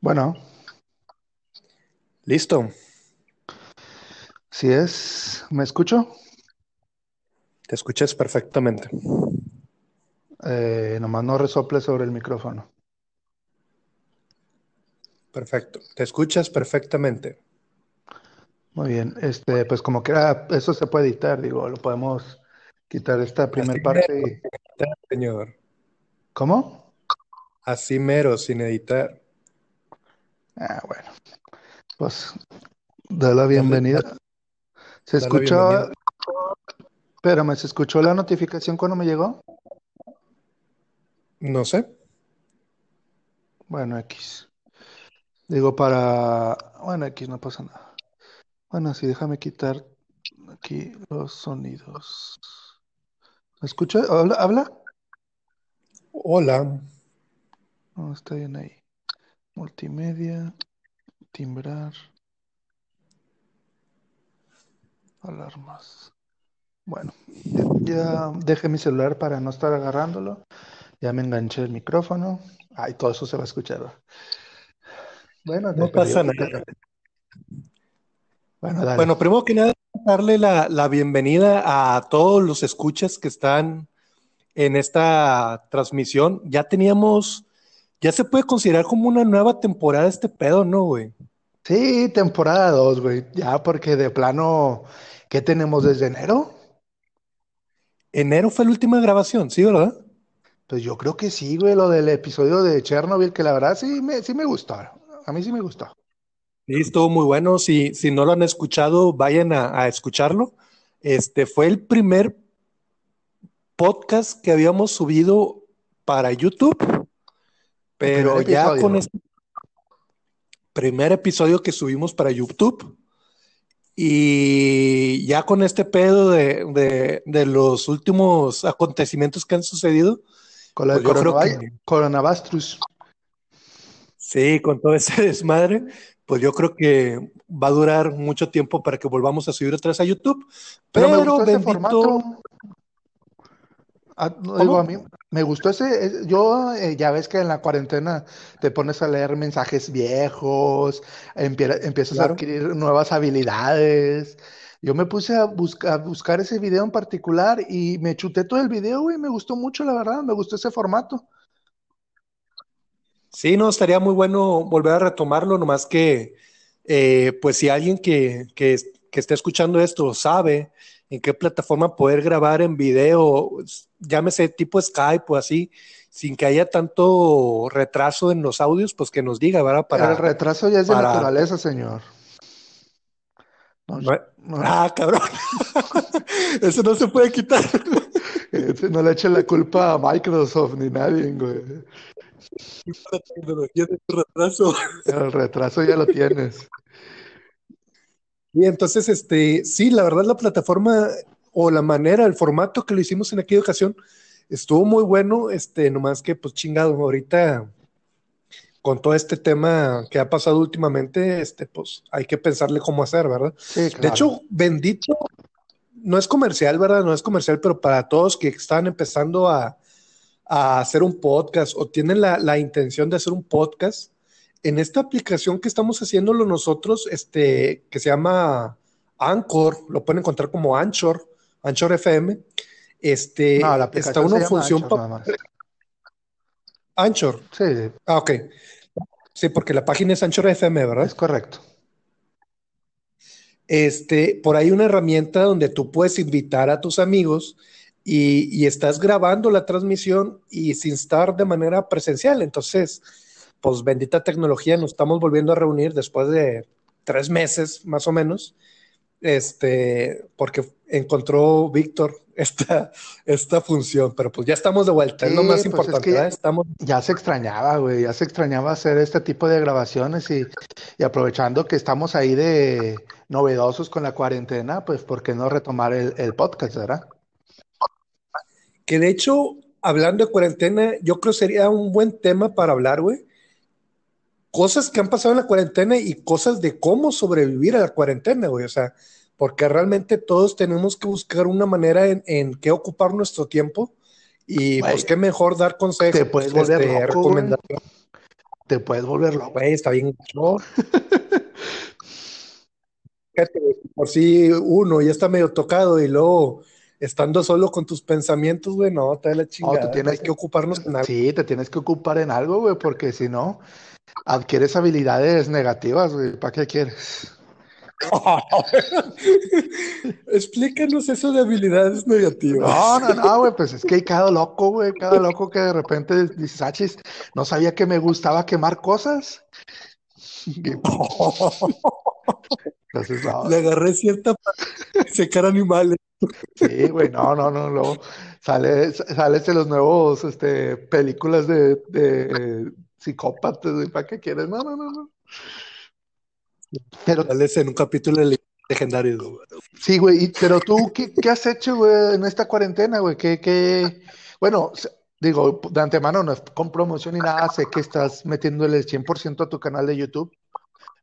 Bueno, Listo. si es, ¿me escucho? Te escuchas perfectamente. Eh, nomás no resople sobre el micrófono. Perfecto. Te escuchas perfectamente. Muy bien, este, pues como quiera, eso se puede editar, digo, lo podemos quitar esta primera parte y... señor. ¿Cómo? Así mero, sin editar. Ah, bueno, pues da la bienvenida. ¿Se escuchó? bienvenida. Espérame, ¿se escuchó la notificación cuando me llegó? No sé. Bueno, X. Digo, para... Bueno, X no pasa nada. Bueno, sí, déjame quitar aquí los sonidos. ¿Me escucha? ¿Habla? ¿Habla? Hola. No, está bien ahí. Multimedia, timbrar, alarmas. Bueno, ya, ya dejé mi celular para no estar agarrándolo. Ya me enganché el micrófono. Ay, todo eso se va a escuchar. Bueno, No pasa nada. Bueno, dale. Bueno, primero que nada, darle la, la bienvenida a todos los escuchas que están en esta transmisión. Ya teníamos, ya se puede considerar como una nueva temporada este pedo, ¿no, güey? Sí, temporada 2, güey. Ya, porque de plano, ¿qué tenemos desde enero? Enero fue la última grabación, ¿sí, verdad? Pues yo creo que sí, güey, lo del episodio de Chernobyl, que la verdad sí me, sí me gustó. A mí sí me gustó. Sí, estuvo muy bueno. Si, si no lo han escuchado, vayan a, a escucharlo. Este fue el primer podcast que habíamos subido para YouTube, pero ya episodio. con este primer episodio que subimos para YouTube y ya con este pedo de, de- de los últimos acontecimientos que han sucedido, Con la de Pues que- coronavirus. sí, con todo ese desmadre, pues yo creo que va a durar mucho tiempo para que volvamos a subir otra vez a YouTube. Pero me Pero gustó ese bendito, formato. Ah, no, ¿Cómo? digo, a mí me gustó ese. es- Yo, eh, ya ves que en la cuarentena te pones a leer mensajes viejos, empie- empiezas a adquirir nuevas habilidades. Yo me puse a buscar, a buscar ese video en particular y me chuté todo el video, güey. Me gustó mucho, la verdad. Me gustó ese formato. Sí, no, estaría muy bueno volver a retomarlo, nomás que, eh, pues si alguien que, que, que esté escuchando esto sabe en qué plataforma poder grabar en video, llámese tipo Skype o así, sin que haya tanto retraso en los audios, pues que nos diga, ¿verdad? El Para, retraso ya es de naturaleza, señor. No, no- no, Ah, cabrón. Eso no se puede quitar. ese no le echen la culpa a Microsoft ni nadie, güey. La tecnología de retraso. El retraso ya lo tienes. Y entonces, este, sí, la verdad, la plataforma o la manera, el formato que lo hicimos en aquella ocasión estuvo muy bueno, este, nomás que, pues chingado, ahorita con todo este tema que ha pasado últimamente, este, pues hay que pensarle cómo hacer, ¿verdad? Sí, De hecho, bendito, no es comercial, ¿verdad? No es comercial, pero para todos que están empezando a, a hacer un podcast o tienen la, la intención de hacer un podcast, en esta aplicación que estamos haciéndolo nosotros, este, que se llama Anchor, lo pueden encontrar como Anchor, Anchor FM, este, No, la está una función Anchor pa- nada más. Anchor, Sí, ah, ok. Sí, porque la página es Anchor FM, ¿verdad? es correcto. Este, por ahí una herramienta donde tú puedes invitar a tus amigos y, y estás grabando la transmisión y sin estar de manera presencial. Entonces, pues bendita tecnología, nos estamos volviendo a reunir después de tres meses más o menos, este, porque encontró Víctor esta, esta función, pero pues ya estamos de vuelta, es lo Sí, más pues es importante, que- ¿verdad? Estamos, Ya se extrañaba, güey, ya se extrañaba hacer este tipo de grabaciones y, y aprovechando que estamos ahí de novedosos con la cuarentena, pues ¿por qué no retomar el, el podcast, verdad? que de hecho, hablando de cuarentena, yo creo sería un buen tema para hablar, güey. Cosas que han pasado en la cuarentena y cosas de cómo sobrevivir a la cuarentena, güey. O sea, porque realmente todos tenemos que buscar una manera en, en qué ocupar nuestro tiempo y Güey, pues qué mejor dar consejos, te puedes volver este, loco, recomendaciones. te puedes volver loco. Güey, está bien. por si uno ya está medio tocado y luego estando solo con tus pensamientos, güey, no, te da la No, tú chingada. tienes que ocuparnos en algo. Sí, te tienes que ocupar en algo, güey, porque si no, adquieres habilidades negativas, güey. ¿Para qué quieres? Explícanos eso de habilidades negativas. No, no, no, güey, pues es que hay cada loco, güey, cada loco que de repente dices, ah, chis, no sabía que me gustaba quemar cosas. Entonces, no, Le agarré cierta de secar animales. sí, güey, no, no, no, luego sale, sales de los nuevos, este, películas de, de psicópatas, ¿para qué quieres? No, no, no, no. Pero Sales en un capítulo de güey. Sí, güey, y- pero tú, ¿qué, qué has hecho, güey, en esta cuarentena, güey? ¿Qué, qué? Bueno, digo, de antemano no es con promoción ni nada, sé que estás metiéndole el 100% a tu canal de YouTube,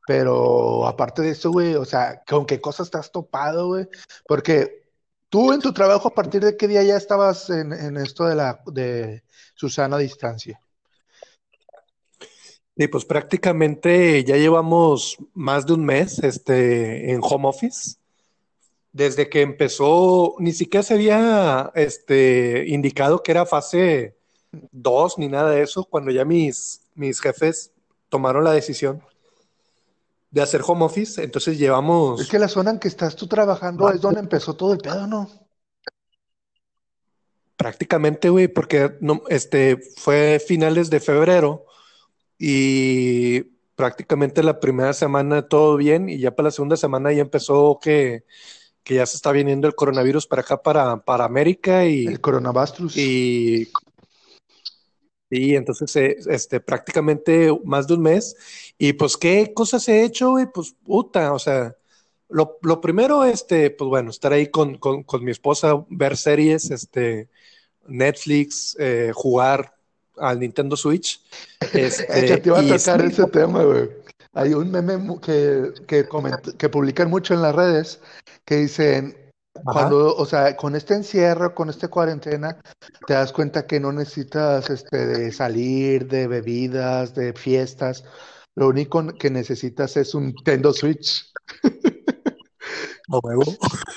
pero aparte de eso, güey, o sea, ¿con qué cosas has topado, güey? Porque tú en tu trabajo, ¿a partir de qué día ya estabas en, en esto de la, de Susana a distancia? Y pues prácticamente ya llevamos más de un mes este, en home office. Desde que empezó, ni siquiera se había este, indicado que era fase 2 ni nada de eso, cuando ya mis, mis jefes tomaron la decisión de hacer home office. Entonces Es llevamos que la zona en que estás tú trabajando es donde empezó todo el pedo, ¿no? prácticamente, güey, porque no, este, fue finales de febrero y prácticamente la primera semana todo bien y ya para la segunda semana ya empezó que, que ya se está viniendo el coronavirus para acá, para, para América y, El coronavirus. y, y entonces eh, este, prácticamente más de un mes. Y pues, ¿qué cosas he hecho, güey? Pues, puta, o sea, lo, lo primero, este, pues bueno, estar ahí con, con, con mi esposa, ver series, este, Netflix, eh, jugar al Nintendo Switch. Este, te iba a tocar ese tema, güey. Hay un meme que, que, que publican mucho en las redes que dicen, ajá, cuando, o sea, con este encierro, con esta cuarentena, te das cuenta que no necesitas este, de salir, de bebidas, de fiestas. Lo único que necesitas es un Nintendo Switch. huevo.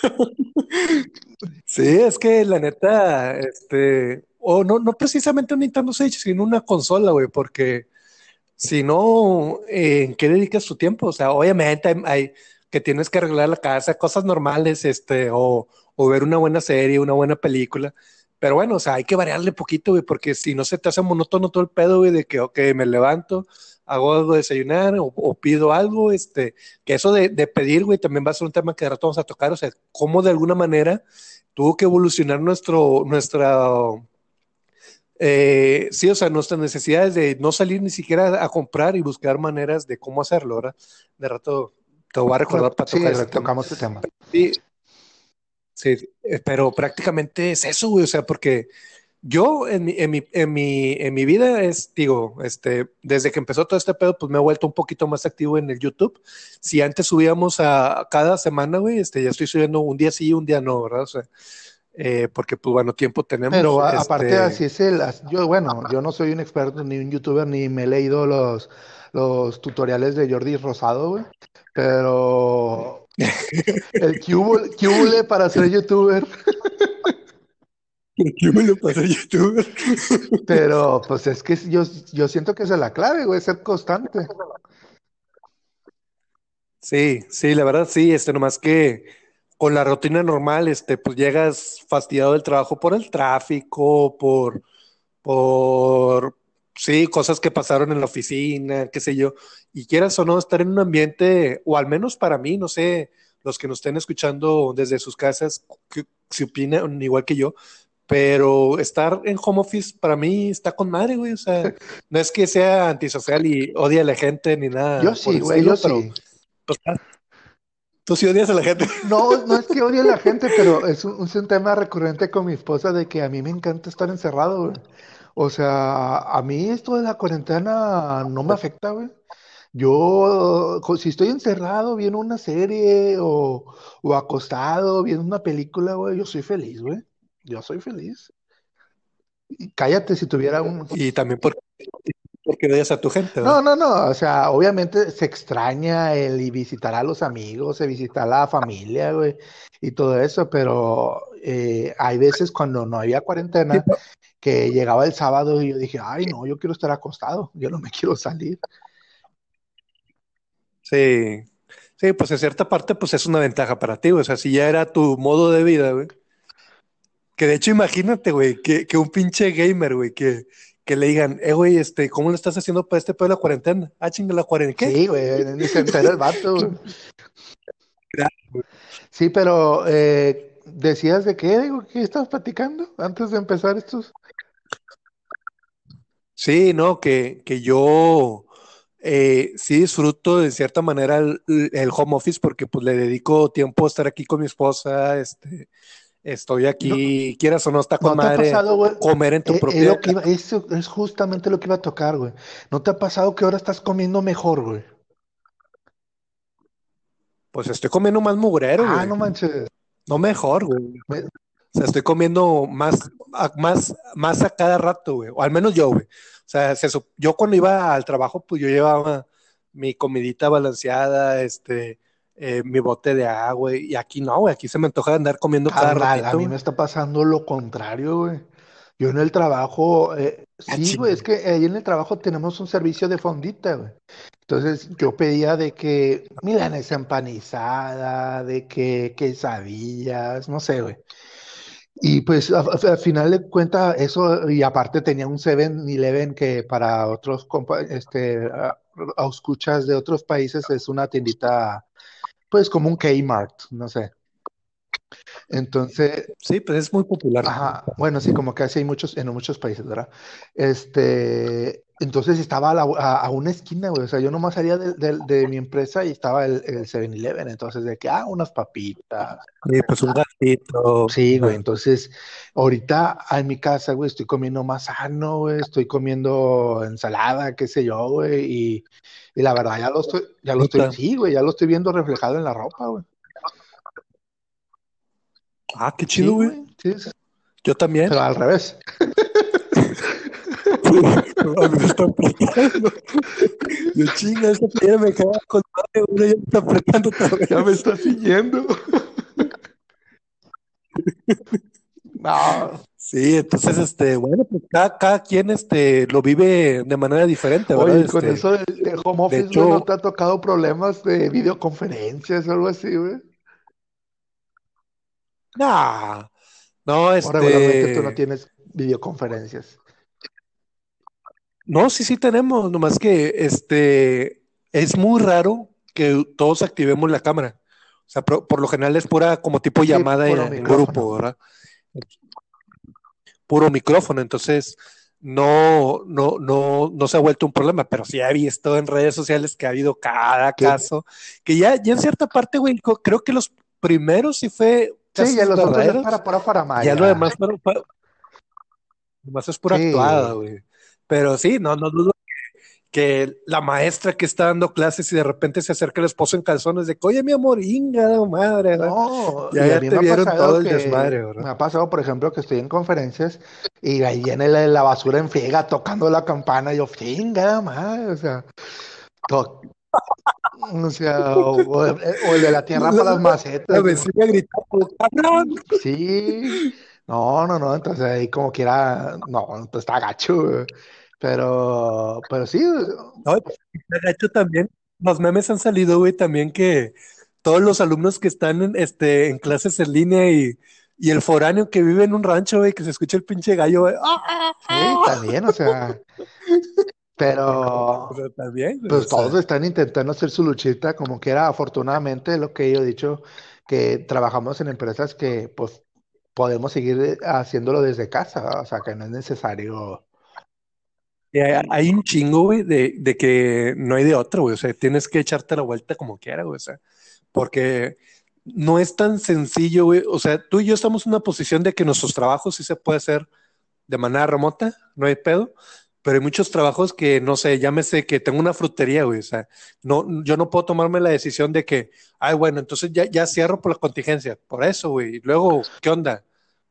Sí, es que la neta, este, o no, no precisamente un Nintendo Switch, sino una consola, güey, porque si no, ¿en qué dedicas tu tiempo? O sea, obviamente hay, que tienes que arreglar la casa, cosas normales, este, o, o ver una buena serie, una buena película. Pero bueno, o sea, hay que variarle poquito, güey, porque si no se te hace monótono todo el pedo, güey, de que, ok, me levanto, hago algo de desayunar o, o pido algo, este, que eso de, de pedir, güey, también va a ser un tema que de rato vamos a tocar, o sea, cómo de alguna manera tuvo que evolucionar nuestro, nuestra, eh, sí, o sea, nuestras necesidades de no salir ni siquiera a comprar y buscar maneras de cómo hacerlo, ¿verdad? De rato te voy a recordar para Sí, tocar ese tema. tocamos este tema. Sí, sí, eh, pero prácticamente es eso, güey, o sea, porque yo en mi, en mi, en mi, en mi vida es, digo, este, desde que empezó todo este pedo, pues me he vuelto un poquito más activo en el YouTube. Si antes subíamos a cada semana, güey, este, ya estoy subiendo un día sí, un día no, ¿verdad? O sea, eh, porque pues bueno, tiempo tenemos. Pero aparte este, así es el, yo bueno, yo no soy un experto ni un youtuber ni me he leído los, los tutoriales de Jordi Rosado, güey, pero el hubole para ser youtuber, ¿Qué me lo pasé YouTube? pero pues es que yo, yo siento que esa es la clave, güey, ser constante. Sí, sí, la verdad sí, este, nomás que con la rutina normal, este, pues llegas fastidiado del trabajo por el tráfico, por, por, sí, cosas que pasaron en la oficina, qué sé yo, y quieras o no estar en un ambiente, o al menos para mí, no sé, los que nos estén escuchando desde sus casas, que, si opinan igual que yo, pero estar en home office para mí está con madre, güey, o sea, no es que sea antisocial y odie a la gente ni nada Yo por sí, güey, yo pero sí. pues, tú sí odias a la gente. No, no es que odie a la gente, pero es un, es un tema recurrente con mi esposa de que a mí me encanta estar encerrado, güey. O sea, a mí esto de la cuarentena no me afecta, güey. Yo, si estoy encerrado viendo una serie o, o acostado viendo una película, güey, yo soy feliz, güey. Yo soy feliz. Y cállate si tuviera un... Y también porque porque odias a tu gente. No, no, no, o sea, obviamente se extraña el y visitar a los amigos, el visitar a la familia, güey, y todo eso, pero eh, hay veces cuando no había cuarentena que llegaba el sábado y yo dije, ay, no, yo quiero estar acostado, yo no me quiero salir. Sí, sí, pues en cierta parte, pues es una ventaja para ti, o sea, si ya era tu modo de vida, güey. Que de hecho, imagínate, güey, que, que un pinche gamer, güey, que, que le digan, eh, güey, este, ¿cómo lo estás haciendo para este pedo de la cuarentena? Ah, chinga la cuarentena. Sí, güey, ni se entera el vato, güey. Sí, pero eh, decías de qué, digo, ¿qué estabas platicando antes de empezar estos? Sí, no, que, que yo eh, sí disfruto de cierta manera el, el home office porque pues le dedico tiempo a estar aquí con mi esposa, este, Estoy aquí, quieras o no, está con ¿No madre pasado, comer en tu Eh, es propia iba- eso es justamente lo que iba a tocar, güey. ¿No te ha pasado que ahora estás comiendo mejor, güey? Pues estoy comiendo más mugrero, Ah, güey. no manches. No mejor, güey. Me- O sea, estoy comiendo más, a, más, más a cada rato, güey. O al menos yo, güey. O sea, se yo cuando iba al trabajo, pues yo llevaba mi comidita balanceada, este, eh, mi bote de agua, y aquí no, güey. Aquí se me antoja andar comiendo cada Carnal, a ratito. mí me está pasando lo contrario, güey. Yo en el trabajo, eh, Ah, sí, güey, es que ahí en el trabajo tenemos un servicio de fondita, güey. Entonces yo pedía de que milanesa empanizada, de que quesadillas, no sé, güey. Y pues al final de cuentas eso, y aparte tenía un 7-Eleven que para otros compa- este, a- a escuchas de otros países es una tiendita, pues como un Kmart, no sé. Entonces, Sí, pues es muy popular. Ajá, bueno, sí, como que así hay muchos, en muchos países, ¿verdad? Este, entonces estaba a, la- a- a una esquina, güey, o sea, yo nomás salía de, de- de mi empresa y estaba el, el 7-Eleven, entonces de que, ah, unas papitas. Sí, pues un gatito. Sí, güey, entonces ahorita en mi casa, güey, estoy comiendo más sano, güey, estoy comiendo ensalada, qué sé yo, güey, y, y la verdad ya lo estoy, ya lo estoy, sí, güey, ya lo estoy viendo reflejado en la ropa, güey. Ah, qué chido, güey. güey, sí, sí, Yo también. pero al revés. Me está apretando. Yo chinga, esta playera me queda con madre, uno ya me está apretando vez. Ya me está siguiendo. No, Sí, entonces, este, bueno, pues cada, cada quien este, lo vive de manera diferente, ¿verdad? oye, con Este, eso del de home de office, hecho, ¿no te ha tocado problemas de videoconferencias o algo así, güey? nah, no, O regularmente tú no este, tienes videoconferencias. No, sí, sí tenemos, nomás que, este, es muy raro que todos activemos la cámara. O sea, por, por lo general es pura como tipo Sí, llamada en, en grupo, ¿verdad? Puro micrófono, entonces no, no, no, no se ha vuelto un problema, pero sí he visto en redes sociales que ha habido cada Que, caso, que ya, ya en cierta parte, güey, creo que los primeros sí fue sí, ya los otros es verdaderos, para pura ya lo demás, fueron- fue- demás es pura actuada, Sí, güey. Pero sí, no, no dudo que la maestra que está dando clases y de repente se acerca el esposo en calzones de oye, mi amor, inga, madre, no, Ya, y a mí te me ha vieron todo el desmadre, me ha pasado, por ejemplo, que estoy en conferencias y ahí viene la, la basura en friega tocando la campana y yo, finga, madre, o sea, to- o sea, o, o el o el de la tierra La, para las la- la macetas, güey. vecina gritando, cabrón. Sí, no, no, no, entonces ahí como quiera, no, pues está gacho. Pero, pero sí, No, de hecho también los memes han salido, güey, también que todos los alumnos que están en, este, en clases en línea y, y el foráneo que vive en un rancho, güey, que se escucha el pinche gallo, güey. ¡Ah! sí, también, o sea, pero O sea, también, güey, o pues todos están intentando hacer su luchita, como quiera, afortunadamente, lo que yo he dicho, que trabajamos en empresas que pues podemos seguir eh, haciéndolo desde casa. O sea, que no es necesario. hay, un chingo, güey, de, de que no hay de otro, güey, o sea, tienes que echarte la vuelta como quiera, güey, o sea, porque no es tan sencillo, güey, o sea, tú y yo estamos en una posición de que nuestros trabajos sí se puede hacer de manera remota, no hay pedo, pero hay muchos trabajos que, no sé, llámese que tengo una frutería, güey, o sea, no, yo no puedo tomarme la decisión de que, ay, bueno, entonces ya, ya cierro por la contingencia, por eso, güey, y luego, ¿qué onda?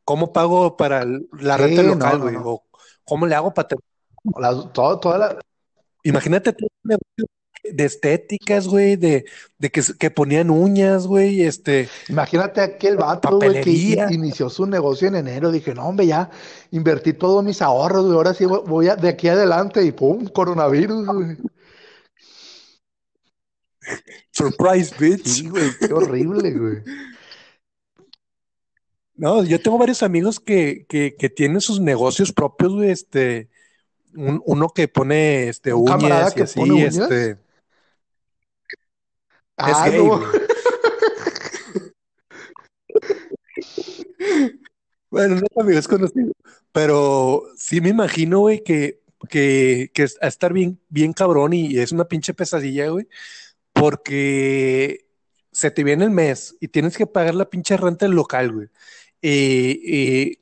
¿Cómo pago para la renta Sí, local, no, no, güey? no. ¿O cómo le hago para... Las- todo, toda la, Imagínate todo un negocio de estéticas, güey, de, de que, que ponían uñas, güey, este, Imagínate aquel vato, güey, que inició su negocio en enero. Dije, no, hombre, ya invertí todos mis ahorros, güey. Ahora sí voy a, de aquí adelante y pum, coronavirus, güey. Surprise, bitch. Sí, güey, qué horrible, güey. No, yo tengo varios amigos que, que, que tienen sus negocios propios, güey, este, un- uno que pone, este, Un uñas y que así, uñas. este, es Ah, gay, no. güey. Bueno, no es amigo, es conocido. Pero sí me imagino, güey, que, que, que es- a estar bien, bien cabrón y es una pinche pesadilla, güey, porque se te viene el mes y tienes que pagar la pinche renta del local, güey. Y, y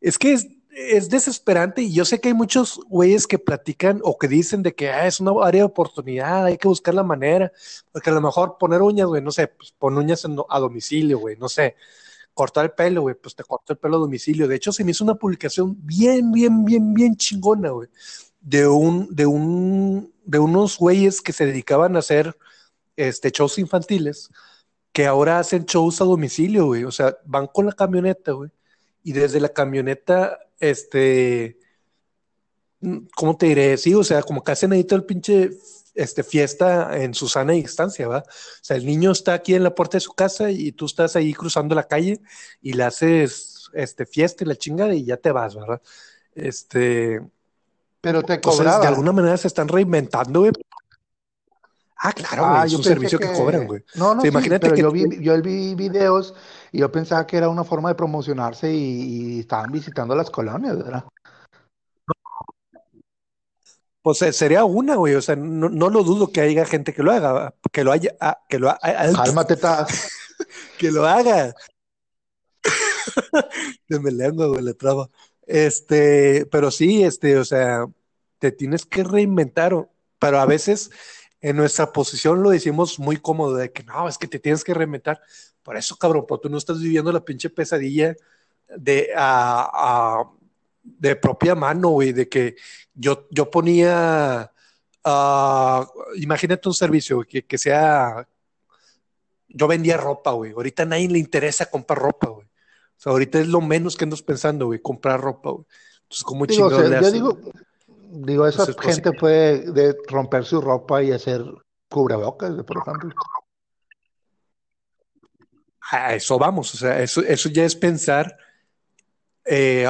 es que es, es desesperante y yo sé que hay muchos güeyes que platican o que dicen de que ah, es una área de oportunidad, hay que buscar la manera, porque a lo mejor poner uñas, güey, no sé, pues pon uñas en- a domicilio, güey, no sé cortar el pelo, güey, pues te corto el pelo a domicilio. De hecho, se me hizo una publicación bien, bien, bien, bien chingona, güey, de un, de un, de unos güeyes que se dedicaban a hacer este shows infantiles, que ahora hacen shows a domicilio, güey. O sea, van con la camioneta, güey, y desde la camioneta, este, mm, ¿cómo te diré? Sí, o sea, como ahí todo el pinche este, fiesta en su sana distancia, ¿va? O sea, el niño está aquí en la puerta de su casa y tú estás ahí cruzando la calle y le haces este, fiesta y la chingada y ya te vas, ¿verdad? Este, Pero te entonces, de cobraban. alguna manera se están reinventando, güey. Ah, claro, güey, Ah, es un servicio que, cobran, güey. No, no, sí, imagínate pero que yo vi, yo vi videos y yo pensaba que era una forma de promocionarse y, y estaban visitando las colonias, ¿verdad? pues eh, sería una, güey, o sea, no, no lo dudo que haya gente que lo haga, que lo haya, ah, que lo, ah, Cálmate, Taz. que lo haga. De mi lengua, güey, le traba. Este, pero sí, este, o sea, te tienes que reinventar, pero a veces en nuestra posición lo decimos muy cómodo, de que no, es que te tienes que reinventar. Por eso, cabrón, porque tú no estás viviendo la pinche pesadilla de, a, a- de propia mano, güey, de que yo, yo ponía, ah, imagínate un servicio que, que sea yo vendía ropa, güey. Ahorita a nadie le interesa comprar ropa, güey. O sea, ahorita es lo menos que andas pensando, güey, comprar ropa, güey. Entonces, ¿cómo Digo, o sea, le yo digo? Digo, esa Entonces, pues, gente puede de romper su ropa y hacer cubrebocas, por ejemplo. a eso vamos. O sea, eso, eso ya es pensar, eh,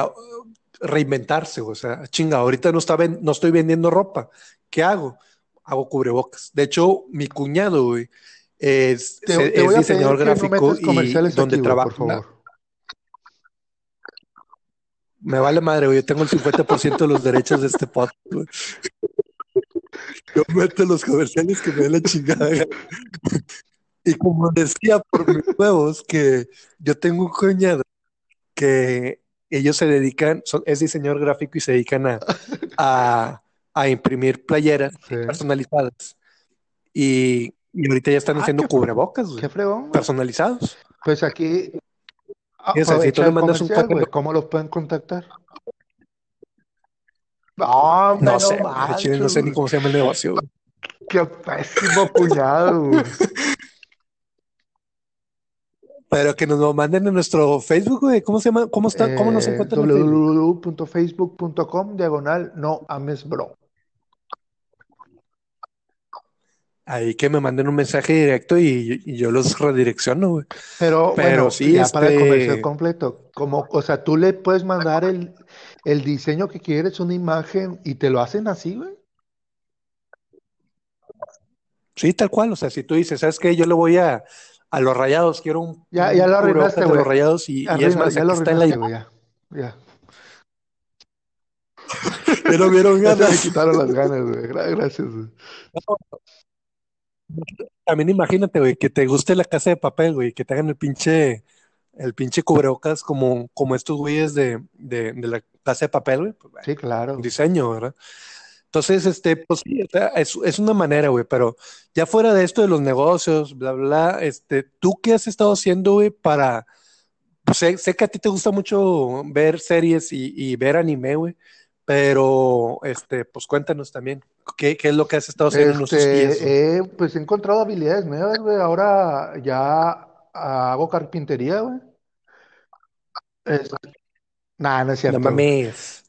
reinventarse. O sea, chinga, ahorita no, está ven- no estoy vendiendo ropa. ¿Qué hago? Hago cubrebocas. De hecho, mi cuñado, güey, es, Te, se- te es diseñador no gráfico y donde por trabaja. favor. Me vale madre, güey. Yo tengo el 50% de los derechos de este podcast, güey. Yo meto los comerciales que me den la chingada. Y como decía por mis huevos, que yo tengo un cuñado que ellos se dedican, son- es diseñador gráfico y se dedican a, a, a imprimir playeras Sí. personalizadas. Y, y ahorita ya están Ah, haciendo qué, cubrebocas, güey, qué fregón, personalizados. Pues aquí Si tú le mandas un paquete, güey. ¿Cómo los pueden contactar? No, hombre, no no sé, chile no manches, sé ni cómo se llama el negocio. Qué pésimo cuñado. Pero que nos lo manden en nuestro Facebook, güey. ¿Cómo se llama? ¿Cómo está? ¿Cómo nos Eh, encuentran en Facebook? www.facebook.com diagonal no ames bro. Ahí que me manden un mensaje directo y, y yo los redirecciono, güey. Pero Pero bueno, sí, ya para el comercial este, completo, como, o sea, tú le puedes mandar el, el diseño que quieres, una imagen, y te lo hacen así, güey. sí, tal cual. O sea, si tú dices, ¿sabes qué? Yo le voy a, a los rayados, quiero un, Ya, ya lo arruinaste, güey. los rayados y, y es más, ya lo está en la güey, ya. Ya. Ya no vieron Ya se me ganas. quitaron las ganas, güey. Gra- Gracias, güey. También imagínate, güey, que te guste la casa de papel, güey, que te hagan el pinche, el pinche cubrebocas como, como estos güeyes de, de, de la casa de papel, güey. Pues, Sí, claro. un diseño, ¿verdad? Entonces, este, pues sí, o sea, es, es una manera, güey, pero ya fuera de esto de los negocios, bla, bla, bla, este, ¿tú qué has estado haciendo, güey, para, pues sé, sé que a ti te gusta mucho ver series y, y ver anime, güey, Pero, este, pues cuéntanos también, ¿qué, qué es lo que has estado haciendo en estos días? Este, eh, pues he encontrado habilidades nuevas, güey. Ahora ya hago carpintería, güey. Es- Nah, no es No cierto, güey. mames.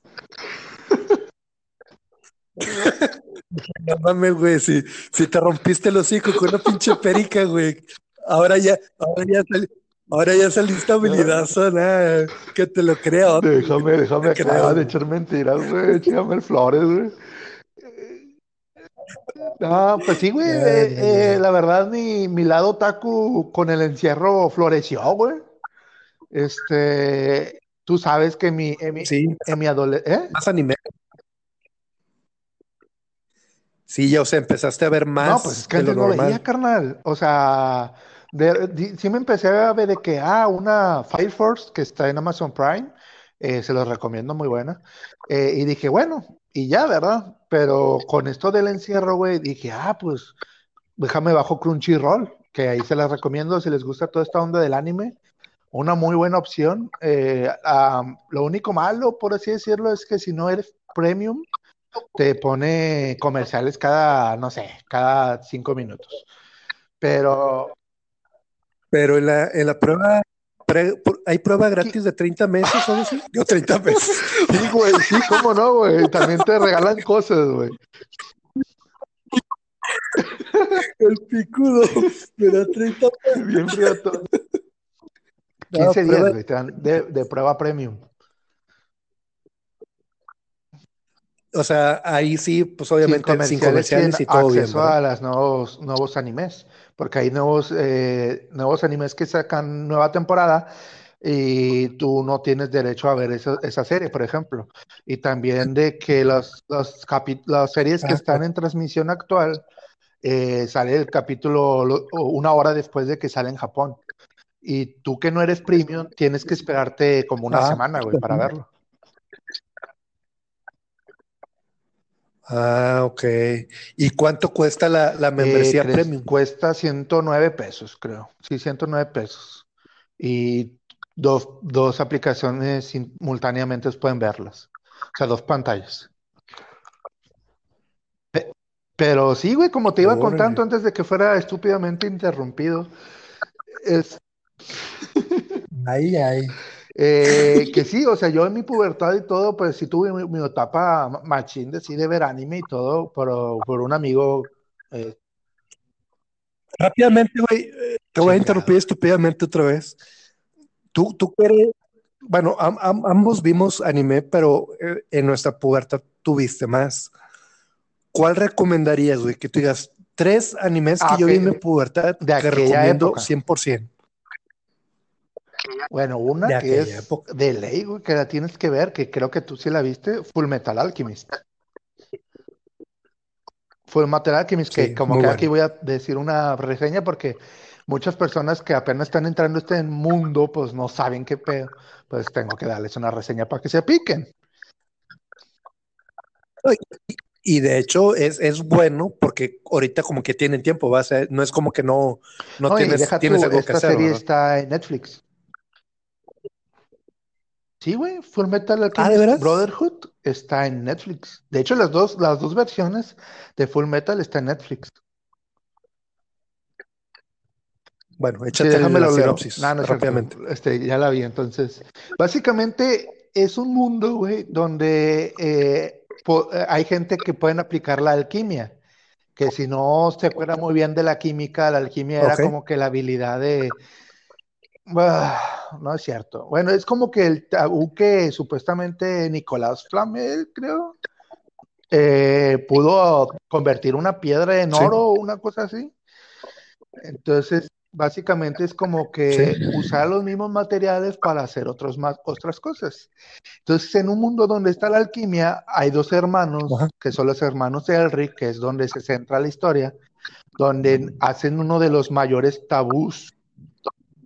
No mames, güey, si, si te rompiste el hocico con una pinche perica, güey. Ahora ya, ahora ya, sali- ahora ya saliste habilidoso, nada, que te lo creo. Déjame, déjame creo, de echar mentiras, güey. Échame el flores, güey. No, pues sí, güey. Eh, eh, la verdad, mi, mi lado otaku con el encierro floreció, güey. Este, tú sabes que mi, en mi, Sí, en mi adolescencia, ¿eh? más anime. Sí, ya, o sea, empezaste a ver No, pues es más que antes no veía, carnal. O sea, de- sí me empecé a ver de que, ah, una Fire Force que está en Amazon Prime, eh, se los recomiendo, muy buena. Eh, y dije, bueno, y ya, ¿verdad? Pero con esto del encierro, güey, dije, ah, pues déjame bajo Crunchyroll, que ahí se las recomiendo si les gusta toda esta onda del anime. Una muy buena opción. Eh, lo único malo, por así decirlo, es que si no eres premium, te pone comerciales cada, no sé, cada cinco minutos. Pero Pero en la, en la prueba, pre- ¿hay prueba gratis de 30 meses o así? Yo 30 meses. sí, güey, sí, cómo no, güey. También te regalan cosas, güey. El picudo, me da 30 pesos. Bien prieto. No, 15 días, prueba- güey, te dan de, de prueba premium. O sea, ahí sí, pues obviamente sin comerciales, comerciales sin y todo bien, acceso ¿verdad? a los nuevos, nuevos animes, porque hay nuevos, eh, nuevos animes que sacan nueva temporada y tú no tienes derecho a ver esa, esa serie, por ejemplo. Y también de que los, los capi- las series que Ah, están en transmisión actual, eh, sale el capítulo lo- una hora después de que sale en Japón. Y tú que no eres premium, tienes que esperarte como una Ah, semana, güey, para verlo. Ah, ok. ¿Y cuánto cuesta la, la Eh, membresía premium? cuesta 109 pesos, creo. Sí, 109 pesos. Y dos, dos aplicaciones simultáneamente pueden verlas. O sea, dos pantallas. Pe- Pero sí, güey, como te iba Órale. contando antes de que fuera estúpidamente interrumpido, es Ay, ay. Eh, que sí, o sea, yo en mi pubertad y todo, pues sí tuve mi, mi etapa ma- machín de sí de ver anime y todo, pero por un amigo eh, Rápidamente, güey, eh, te voy a interrumpir estúpidamente otra vez. Tú, tú eres, bueno, am- am- ambos vimos anime, pero eh, en nuestra pubertad tuviste más. ¿Cuál recomendarías, güey? Que tú digas tres animes que Ah, yo vi en mi pubertad De que recomiendo época. 100%. Bueno, una De que es época. de ley, güey, que la tienes que ver, que creo que tú sí la viste, Full Metal Alchemist. Full Metal Alchemist, que como que bueno. aquí voy a decir una reseña porque muchas personas que apenas están entrando a este mundo, pues no saben qué pedo, pues tengo que darles una reseña para que se piquen. Y de hecho es, es bueno porque ahorita como que tienen tiempo, va a ser, no es como que no, no No, y tienes, deja tienes tú, algo que esta hacer, serie ¿verdad? está en Netflix. Sí, güey, Full Metal Ah, ¿de Alchemist veras? Brotherhood está en Netflix. De hecho, las dos, las dos versiones de Full Metal están en Netflix. Bueno, Sí, échate déjame la leo. sinopsis No, no rápidamente. Este, ya la vi, entonces. Básicamente es un mundo, güey, donde eh, eh, hay gente que pueden aplicar la alquimia. Que si no se acuerda muy bien de la química, la alquimia era como que la habilidad de. Ah, no es cierto. Bueno, es como que el tabú que supuestamente Nicolás Flamel, creo, eh, pudo convertir una piedra en oro o una cosa así. Entonces, básicamente es como que Sí. usar los mismos materiales para hacer otros más, otras cosas. Entonces, en un mundo donde está la alquimia, hay dos hermanos, Ajá. que son los hermanos Elric, que es donde se centra la historia, donde hacen uno de los mayores tabús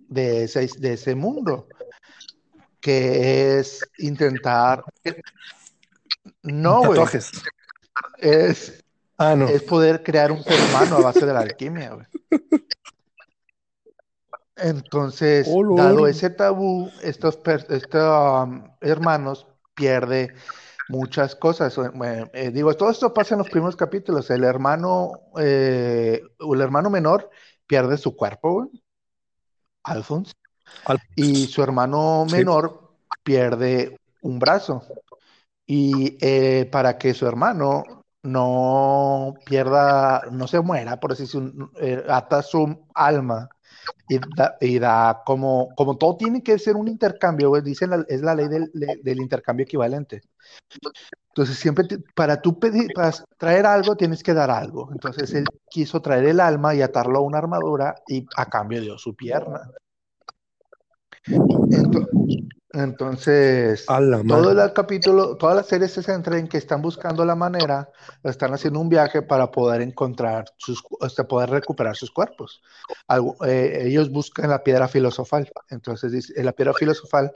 de ese, de ese mundo, que es intentar... No, güey, es, Ah, no. es poder crear un ser humano a base de la alquimia, güey. Entonces, Oh, dado ese tabú, estos, estos um, hermanos pierde muchas cosas. Eh, digo, todo esto pasa en los primeros capítulos. El hermano, eh, el hermano menor pierde su cuerpo, Alphonse, y su hermano menor pierde un brazo. Y eh, para que su hermano no pierda, no se muera, por así decirlo, ata su alma y da, como, como todo tiene que ser un intercambio, dicen es la ley del, del, intercambio equivalente. Entonces, siempre para tú pedir, para traer algo, tienes que dar algo. Entonces, él quiso traer el alma y atarlo a una armadura y a cambio dio su pierna. Entonces, todo el capítulo, toda la serie se centra en que están buscando la manera, están haciendo un viaje para poder encontrar sus, hasta poder recuperar sus cuerpos. Eh, ellos buscan la piedra filosofal. Entonces, la piedra filosofal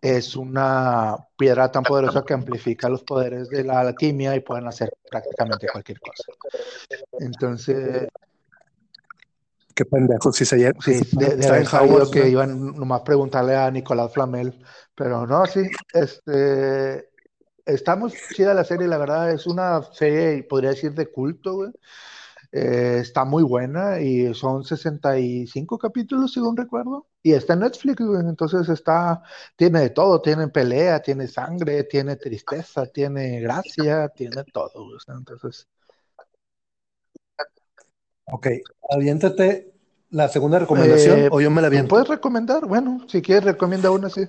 es una piedra tan poderosa que amplifica los poderes de la alquimia y pueden hacer prácticamente cualquier cosa. Entonces, Qué pendejo, si se Sí, de, de haber sabido que iban nomás preguntarle a Nicolás Flamel, pero no, sí, este, está muy chida la serie, la verdad, es una serie, podría decir, de culto, güey. Eh, está muy buena y son 65 capítulos, según recuerdo. Y está en Netflix, güey. Entonces está, tiene de todo, tiene pelea, tiene sangre, tiene tristeza, tiene gracia, tiene todo. Güey. Entonces, Ok, aviéntate la segunda recomendación eh, o yo me la aviento. ¿Puedes recomendar? Bueno, si quieres, recomienda una, sí.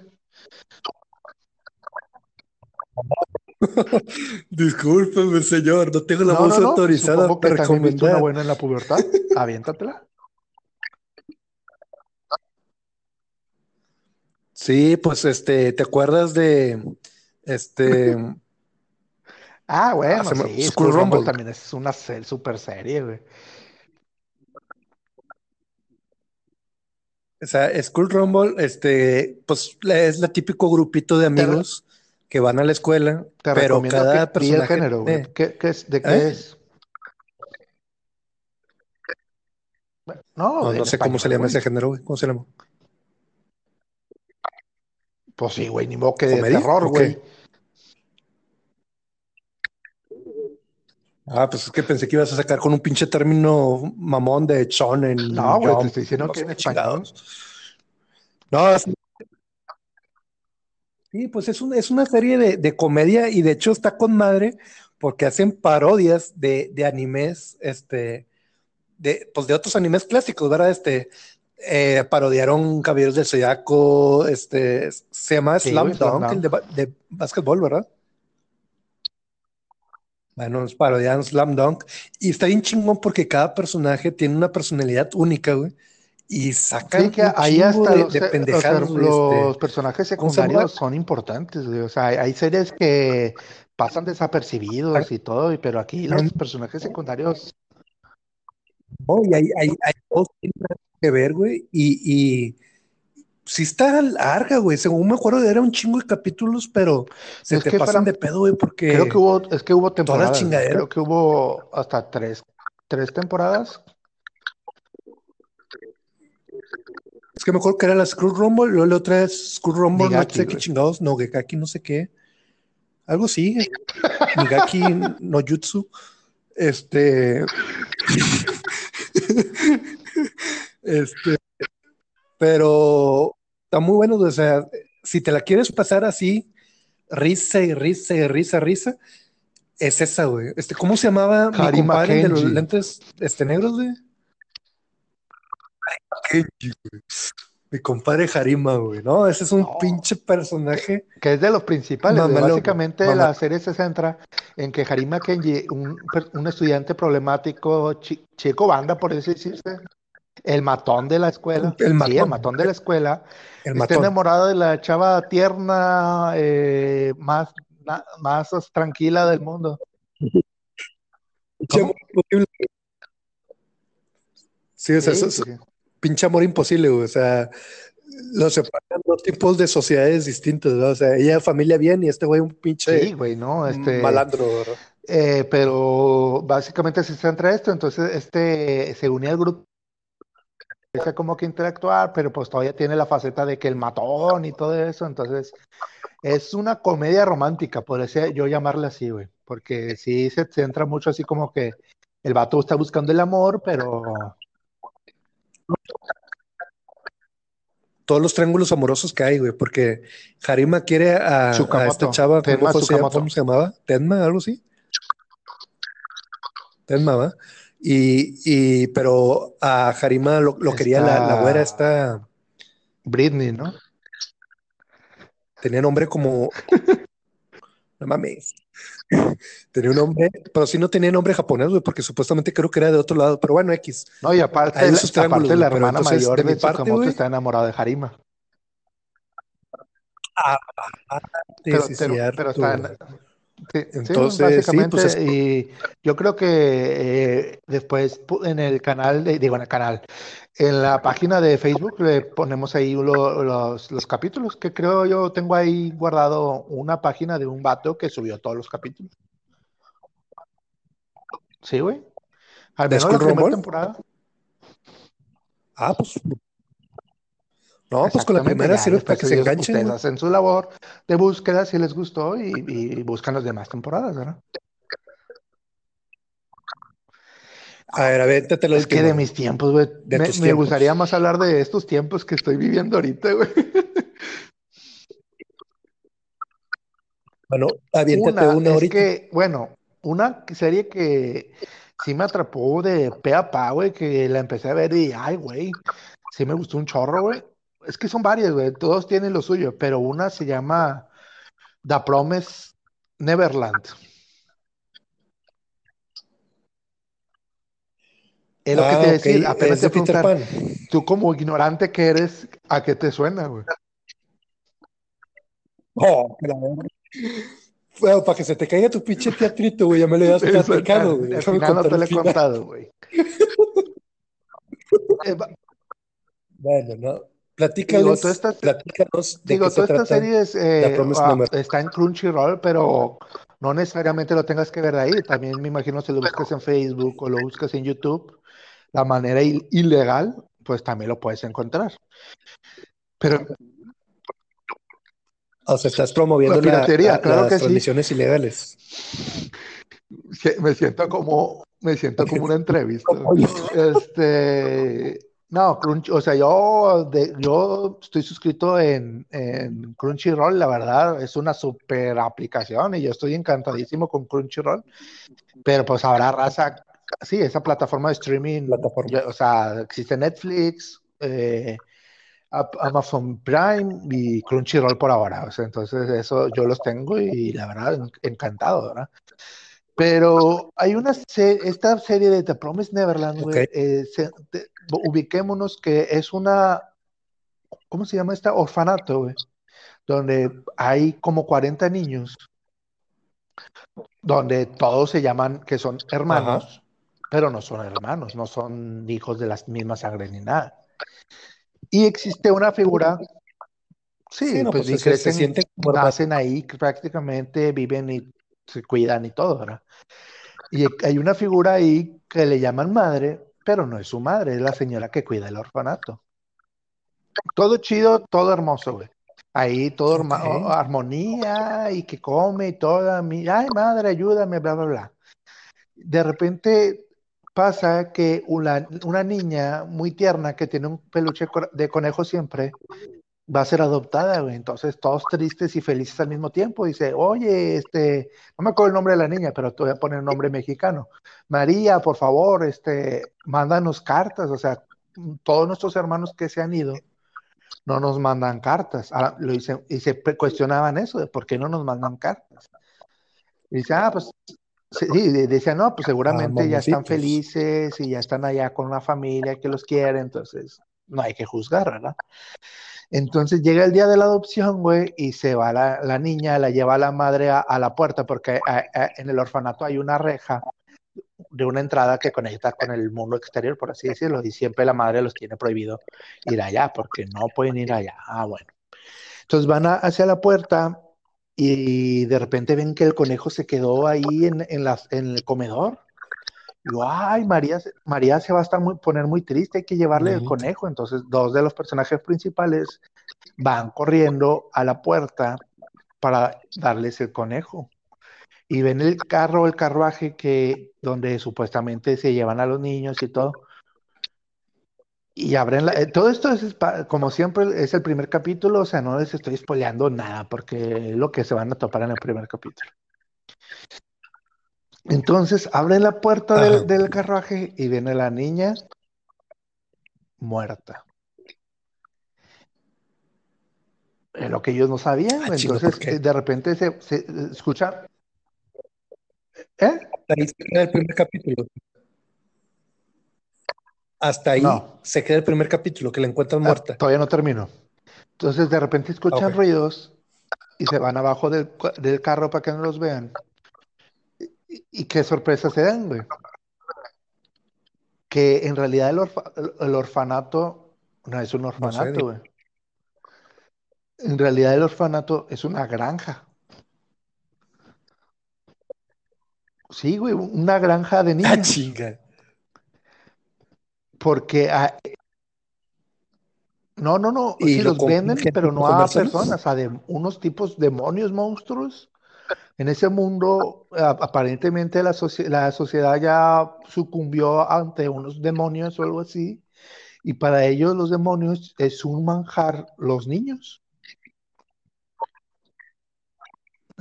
Discúlpeme, señor, no tengo la voz autorizada para recomendar. una buena en la pubertad, aviéntatela. Sí, pues este, ¿te acuerdas de este Ah, bueno, sí, School, Rumble. también es una super serie, güey. O sea, School Rumble, este, pues es la típico grupito de amigos que van a la escuela, pero cada personaje... género, ¿Qué, es, ¿De qué ¿Eh? es? No, no, sé cómo se llama ese género, güey. ¿Cómo se llama? Pues sí, güey, ni modo que de terror, güey. Ah, pues es que pensé que ibas a sacar con un pinche término mamón de en No, güey, te estoy diciendo que chingados. No, sí, pues es, un, es una serie de, comedia y de hecho está con madre porque hacen parodias de, de animes, este, de, pues de otros animes clásicos, ¿verdad? Este, eh, parodiaron Caballeros del Zodiaco, este, se llama Slam Dunk, el de, de básquetbol, ¿verdad? Bueno, nos parodian Slam Dunk. Y está bien chingón porque cada personaje tiene una personalidad única, güey. Y sacan sí, que ahí hasta de, los, los, este, personajes secundarios son importantes, güey. O sea, hay series que pasan desapercibidos y todo, pero aquí los personajes secundarios. No, y hay, hay, hay que ver, güey. y sí está larga, güey. Según me acuerdo, era un chingo de capítulos, pero se te pasan de pedo, güey, porque. Creo que hubo, es que hubo temporadas. Creo que hubo hasta tres, tres temporadas. Es que me acuerdo que era la Screw Rumble, luego la otra es Screw Rumble, no sé qué chingados, no, Gekaki, no sé qué. Algo sí. Migaki no Jutsu. Este. este. Pero está muy bueno, o sea, si te la quieres pasar así, risa y risa y risa, risa, es esa, güey. Este, ¿cómo se llamaba mi compadre de los lentes este, negros, güey? Mi compadre Harima, güey, ¿no? Ese es un pinche personaje. Que es de los principales. Básicamente la serie se centra en que Harima Kenji, un, un estudiante problemático, chico banda, por así decirse, el matón de la escuela. El matón, sí, el matón de la escuela. El está enamorado de la chava tierna, eh, más, más tranquila del mundo. Sí, o sea, pinche amor imposible, O sea, lo separan dos tipos de sociedades distintas, O sea, ella familia bien y este güey un pinche sí, güey, ¿no? Este, malandro, eh, pero básicamente se centra esto, entonces este se unía al grupo como que interactuar, pero pues todavía tiene la faceta de que el matón y todo eso, entonces Es una comedia romántica, podría yo llamarla así, güey. Porque sí se centra mucho así como que el vato está buscando el amor, pero todos los triángulos amorosos que hay, güey, porque Harima quiere a, esta chava, ¿cómo, se, llamaba? ¿Tenma, algo así? Tenma, ¿va? Y, y, pero a Harima lo, quería la, la, güera esta... Britney, ¿no? Tenía nombre como... no mames. tenía un nombre, pero sí no tenía nombre japonés, güey, porque supuestamente creo que era de otro lado, pero bueno, X. No, y aparte, la, aparte la hermana mayor de, mi parte, está enamorada de Harima. Ah, pero, sí, pero, está en, Entonces, sí, pues y yo creo que eh, después en el canal, de, digo en el canal, en la página de Facebook le ponemos ahí los, los, capítulos, que creo yo tengo ahí guardado una página de un vato que subió todos los capítulos. Sí, güey. Al menos la primera temporada. Ah, pues. No, pues con la primera sirve para que se enganchen. Ustedes hacen su labor de búsqueda si les gustó y, y buscan las demás temporadas, ¿verdad? A ver, a ver, te lo Es que de mis tiempos, güey. Me, gustaría más hablar de estos tiempos que estoy viviendo ahorita, güey. Bueno, aviéntate una, una es que, bueno, una serie que sí me atrapó de pe a pa, güey, que la empecé a ver y, ay, güey, sí me gustó un chorro, güey. Es que son varias, güey, todos tienen lo suyo, pero una se llama The Promise Neverland. Es lo que te ah, decir, apenas te preguntar, tú como ignorante que eres, ¿a qué te suena, güey? Oh, bueno, para que se te caiga tu pinche teatrito, güey, ya me lo habías platicado, güey. Al final no te lo he contado, güey. Eh, bueno, no. Platícanos, digo, esta, platícanos de digo, toda esta serie eh, ah, está en Crunchyroll, pero no necesariamente lo tengas que ver ahí. También me imagino si lo buscas en Facebook o lo buscas en YouTube, la manera ilegal, pues también lo puedes encontrar. Pero o sea, estás promoviendo la, piratería, claro las transmisiones ilegales. Me siento como, me siento como una entrevista. este, no, o sea, yo, de, yo estoy suscrito en, en, Crunchyroll, la verdad, es una super aplicación y yo estoy encantadísimo con Crunchyroll, pero pues habrá raza, sí, esa plataforma de streaming, o sea, existe Netflix, eh, Amazon Prime y Crunchyroll por ahora. O sea, entonces eso yo los tengo y la verdad encantado, ¿verdad? Pero hay una esta serie de The Promised Neverland, güey, eh, ubiquémonos que es una, ¿cómo se llama esta? Orfanato, güey, donde hay como 40 niños, donde todos se llaman que son hermanos, pero no son hermanos, no son hijos de la misma sangre ni nada. Y existe una figura, sí, pues, pues se, se sienten, nacen ahí prácticamente, viven y se cuidan y todo, ¿verdad? Y hay una figura ahí que le llaman madre, pero no es su madre, es la señora que cuida el orfanato. Todo chido, todo hermoso, güey. Ahí todo armonía y que come y toda, ay madre, ayúdame, bla, bla, bla. De repente pasa que una, una, niña muy tierna que tiene un peluche de conejo siempre va a ser adoptada, güey. Entonces, todos tristes y felices al mismo tiempo. Dice, oye, este, no me acuerdo el nombre de la niña, pero te voy a poner un nombre mexicano. María, por favor, este, mándanos cartas. O sea, todos nuestros hermanos que se han ido no nos mandan cartas. Ahora, lo hice, y se cuestionaban eso, de por qué no nos mandan cartas. Y dice, ah, pues Sí, decía, no, pues seguramente ya están felices y ya están allá con una familia que los quiere, entonces no hay que juzgar, ¿verdad? Entonces llega el día de la adopción, güey, y se va la, niña, la lleva la madre a, la puerta, porque en el orfanato hay una reja de una entrada que conecta con el mundo exterior, por así decirlo, y siempre la madre los tiene prohibido ir allá, porque no pueden ir allá. Ah, bueno. Entonces van hacia la puerta y de repente ven que el conejo se quedó ahí en el comedor. Ay, María, María se va a estar muy, poner muy triste, hay que llevarle el conejo. Entonces, dos de los personajes principales van corriendo a la puerta para darles el conejo. Y ven el carro, el carruaje que donde supuestamente se llevan a los niños y todo. Y abren la, eh, todo esto es como siempre es el primer capítulo, o sea, no les estoy spoileando nada porque es lo que se van a topar en el primer capítulo. Entonces abren la puerta del, del, carruaje y viene la niña muerta. Es lo que ellos no sabían. Ah, entonces, de repente se, se escucha. ¿Eh? Hasta ahí se queda el primer capítulo. Hasta ahí se queda el primer capítulo, que la encuentran ah, muerta. todavía no termino. Entonces, de repente escuchan ruidos y se van abajo del, del, carro para que no los vean. Y, qué sorpresa se dan, güey. Que en realidad el, el orfanato no es un orfanato, güey. En realidad el orfanato es una granja. Sí, güey, una granja de niños. Ah, chinga. Porque ah, no, no, no, sí los venden, pero no a personas, a de, unos tipos demonios monstruos. En ese mundo, aparentemente la, la sociedad ya sucumbió ante unos demonios o algo así, y para ellos los demonios es un manjar los niños.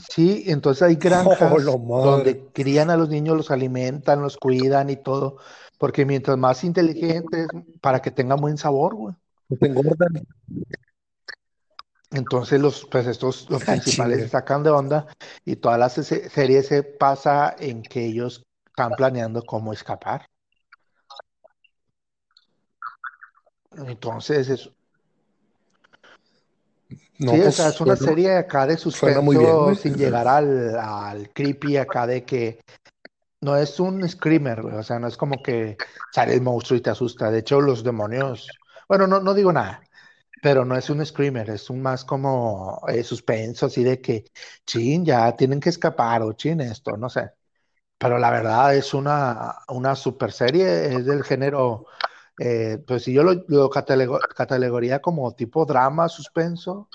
Sí, entonces hay granjas oh, donde crían a los niños, los alimentan, los cuidan y todo, porque mientras más inteligentes, para que tengan buen sabor, güey. Entonces los, pues estos, los ah, principales se sacan de onda y toda la serie se pasa en que ellos están planeando cómo escapar. Entonces es, no, sí, pues, es una serie acá de suspenso sin llegar al, al, creepy acá de que no es un screamer, o sea, no es como que sale el monstruo y te asusta. De hecho, los demonios, bueno, no, no digo nada, pero no es un screamer, es un más como eh, suspenso, así de que, chin, ya tienen que escapar o chin esto, no sé. Pero la verdad es una, una super serie, es del género, eh, pues si yo lo, lo catalogaría como tipo drama, suspenso,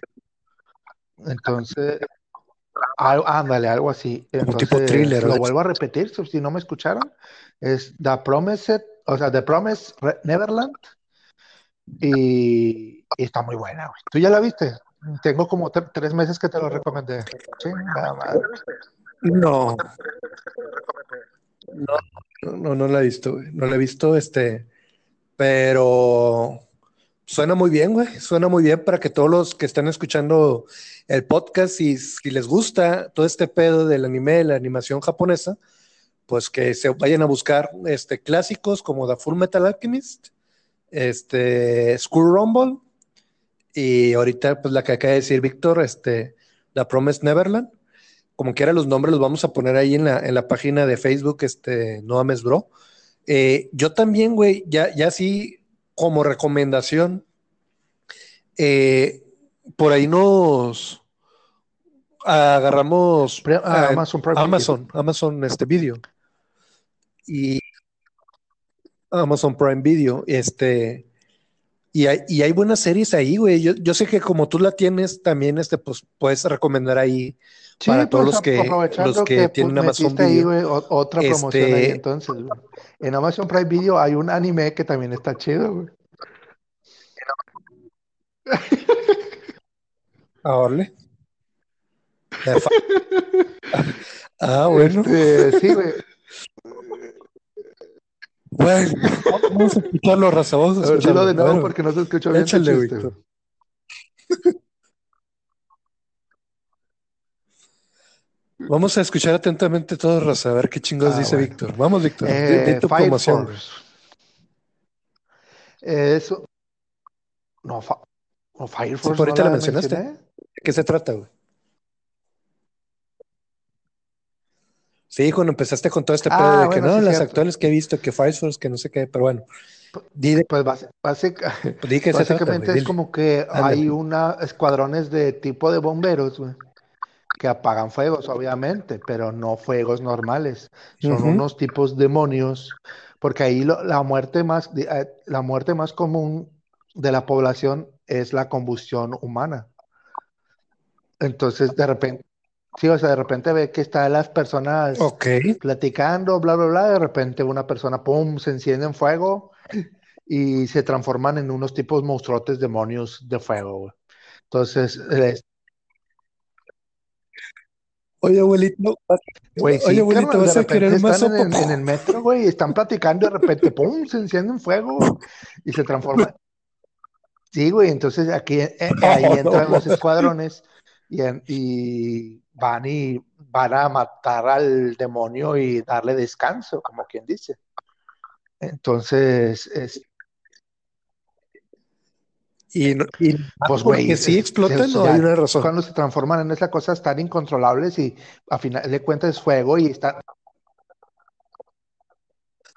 entonces, ándale, algo así. Entonces, tipo thriller. Lo vuelvo a repetir, si no me escucharon. Es The Promised, o sea, The Promise Neverland. Y, está muy buena, ¿Tú ya la viste? Tengo como tres meses que te lo recomendé. No. No, no, no la he visto, No la he visto, este. Pero Suena muy bien, güey. Suena muy bien para que todos los que están escuchando el podcast y si les gusta todo este pedo del anime, la animación japonesa, pues que se vayan a buscar este, clásicos como The Full Metal Alchemist, este, School Rumble y ahorita pues la que acaba de decir Víctor, este, The Promised Neverland. Como quiera los nombres los vamos a poner ahí en la, en la página de Facebook, este, No Ames Bro. Eh, yo también, güey, ya, ya sí como recomendación, eh, por ahí nos agarramos ah, Amazon, Amazon, Amazon, este video y Amazon Prime Video, este y hay, y hay buenas series ahí, güey. Yo, sé que como tú la tienes, también este, pues puedes recomendar ahí para todos pues, los que, los que, pues, tienen Amazon Video. otra promoción ahí este, entonces. En Amazon Prime Video hay un anime que también está chido, güey. Ahora. ah, bueno. Este, sí, güey. Vamos a escucharlo, raza. Vamos a escucharlo. de nuevo porque no se escucha bien. Échale, Víctor. Vamos a escuchar atentamente todo, raza, a ver qué chingos ah, dice Víctor. Vamos, Víctor. Eh, tu Fire promoción. Eso. No, o Fire Force. Sí, por ahorita la, mencionaste. ¿De qué se trata, güey? Sí, cuando empezaste con todo este pedo ah, de que no, las actuales que he visto, que Fire Force, que no sé qué, pero bueno. pues básicamente es como que hay una escuadrones de tipo de bomberos, güey, que apagan fuegos, obviamente, pero no fuegos normales. Son unos tipos demonios, porque ahí la muerte más, eh, la muerte más común de la población es la combustión humana. Entonces, de repente, sí, o sea, de repente ve que están las personas Ok. platicando, bla, bla, bla, de repente una persona, pum, se enciende en fuego y se transforman en unos tipos monstruotes demonios de fuego, güey. Entonces, eh, Oye, abuelito, oye, abuelito, de vas a querer más en, el metro, güey, y están platicando y de repente, pum, se enciende en fuego y se transforma. Sí, güey, entonces aquí eh, ahí entran los escuadrones y van y van a matar al demonio y darle descanso, como quien dice. Entonces, es, Y, y pues, güey, sí es- explotan, no hay una razón. cuando se transforman en esas cosas tan incontrolables y a final de cuentas es fuego y está,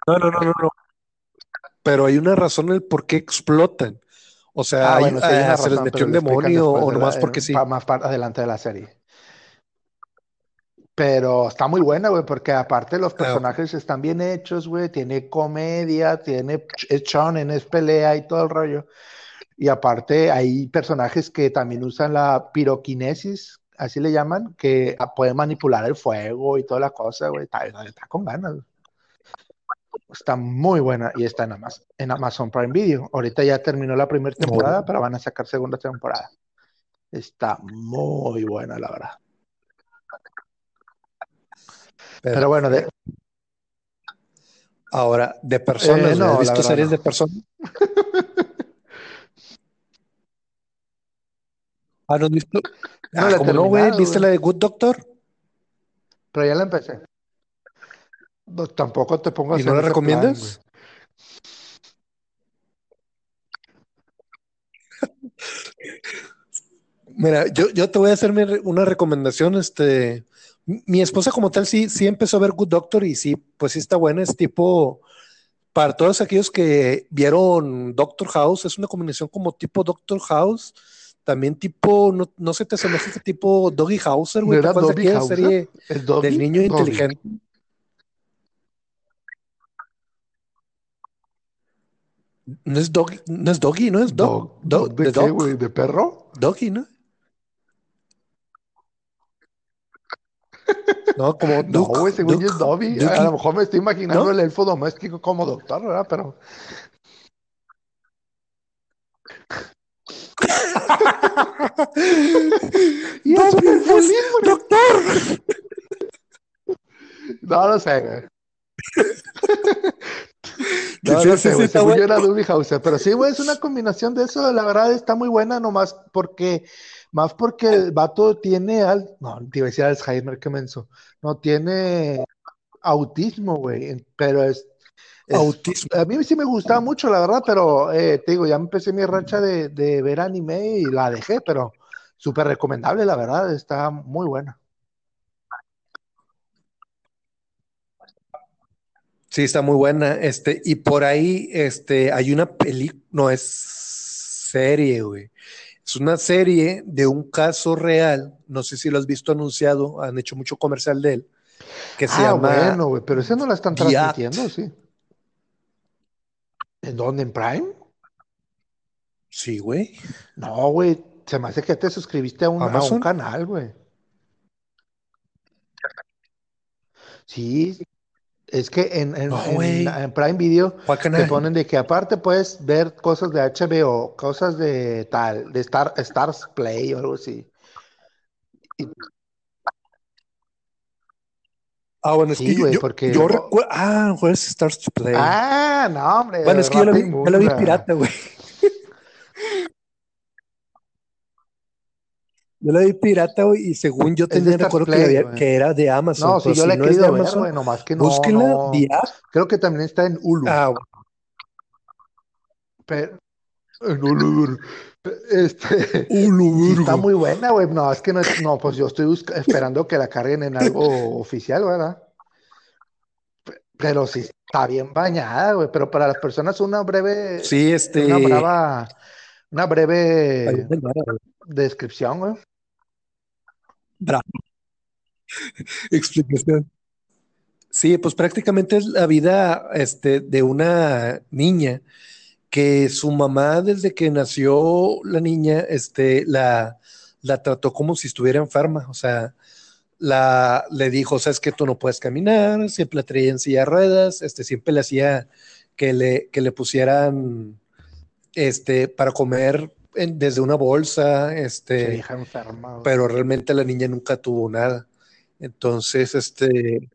No, no, no, no, no. Pero hay una razón el por qué explotan. O sea, ah, hay- bueno, sí hay ah, se les metió un demonio o nomás porque sí. más para adelante de la serie. Pero está muy buena, güey, porque aparte los personajes están bien hechos, güey, tiene comedia, tiene es shonen, es pelea y todo el rollo. Y aparte hay personajes que también usan la piroquinesis, así le llaman, que pueden manipular el fuego y toda la cosa, güey, está, está con ganas. Está muy buena y está en Amazon, en Amazon Prime Video. Ahorita ya terminó la primera temporada, pero van a sacar segunda temporada. Está muy buena, la verdad. Pero, Pero bueno, de, ahora, de personas, Eh, no, ¿has visto series no. de personas? Ah, ¿no visto? no Ah, la he ¿cómo no, güey? ¿Viste la de Good Doctor? Pero ya la empecé. No, tampoco te pongas ¿Y no la plan, recomiendas? Mira, yo, yo te voy a hacer una recomendación. Este, mi esposa como tal sí, sí empezó a ver Good Doctor y sí, pues sí está buena. Es tipo, para todos aquellos que vieron Doctor House, es una combinación como tipo Doctor House, también tipo, no, no se te asemeja que tipo Doggy Hauser, ¿No güey. Serie del niño Dobby. inteligente? No es Doggy, no es Doggy, no es Dog, Dog, Dog, dog de ¿de qué? ¿De perro? Doggy, ¿no? No, como No, Duke, güey, según yo es Duke, Dobby. A lo mejor me estoy imaginando ¿no? el elfo doméstico como doctor, ¿verdad? Pero ¡Y es un doctor. No lo sé, güey. No, no sé, güey. Según yo era Dobby Hauser. Pero sí, güey, es una combinación de eso. La verdad está muy buena, nomás porque, más porque el vato tiene al, no, te iba a decir Alzheimer, qué menso. No, tiene autismo, güey. Pero es, es, Autismo. a mí sí me gustaba mucho, la verdad, pero eh, te digo, ya empecé mi racha de, de ver anime y la dejé, pero súper recomendable, la verdad, está muy buena. Sí, está muy buena. Este, y por ahí, este, hay una película, no es serie, güey. Es una serie de un caso real. No sé si lo has visto anunciado, han hecho mucho comercial de él, que se Ah, llama bueno, güey, pero ese no la están The Act. transmitiendo, sí. ¿En dónde? ¿En Prime? Sí, güey. No, güey, se me hace que te suscribiste a un, a un canal, güey. Sí, es que en, en, No, en- Prime Video ¿Cuál te ponen de que aparte puedes ver cosas de HBO, cosas de tal, de Star, Stars Play o algo así. Y- Ah, bueno, es que sí, yo, yo, porque yo luego... recuerdo. Ah, jueves Stars Play. Ah, no, hombre, Bueno, es que yo la vi, yo la vi pirata, güey. Yo la vi pirata, güey, y según yo tenía recuerdo que, Play, había- güey. que era de Amazon, No, sí, yo si la he no querido ver, güey, nomás que no, búsquenla, no. Creo que también está en Hulu. Ah, bueno. Pero, en Hulu. Este, Hulu, sí está muy buena, güey. No, es que no, es- no, pues yo estoy busca- esperando que la carguen en algo oficial, ¿verdad? Pero sí está bien bañada, güey. Pero para las personas una breve, Sí, una este. brava, una breve güey. descripción, güey. Bravo. Explicación. Sí, pues prácticamente es la vida este, de una niña que su mamá, desde que nació la niña, este, la, la trató como si estuviera enferma, o sea, la, le dijo, sabes que tú no puedes caminar, siempre la traía en silla ruedas, este, siempre le hacía que le, que le pusieran este, para comer desde una bolsa, este, pero realmente la niña nunca tuvo nada. Entonces, este,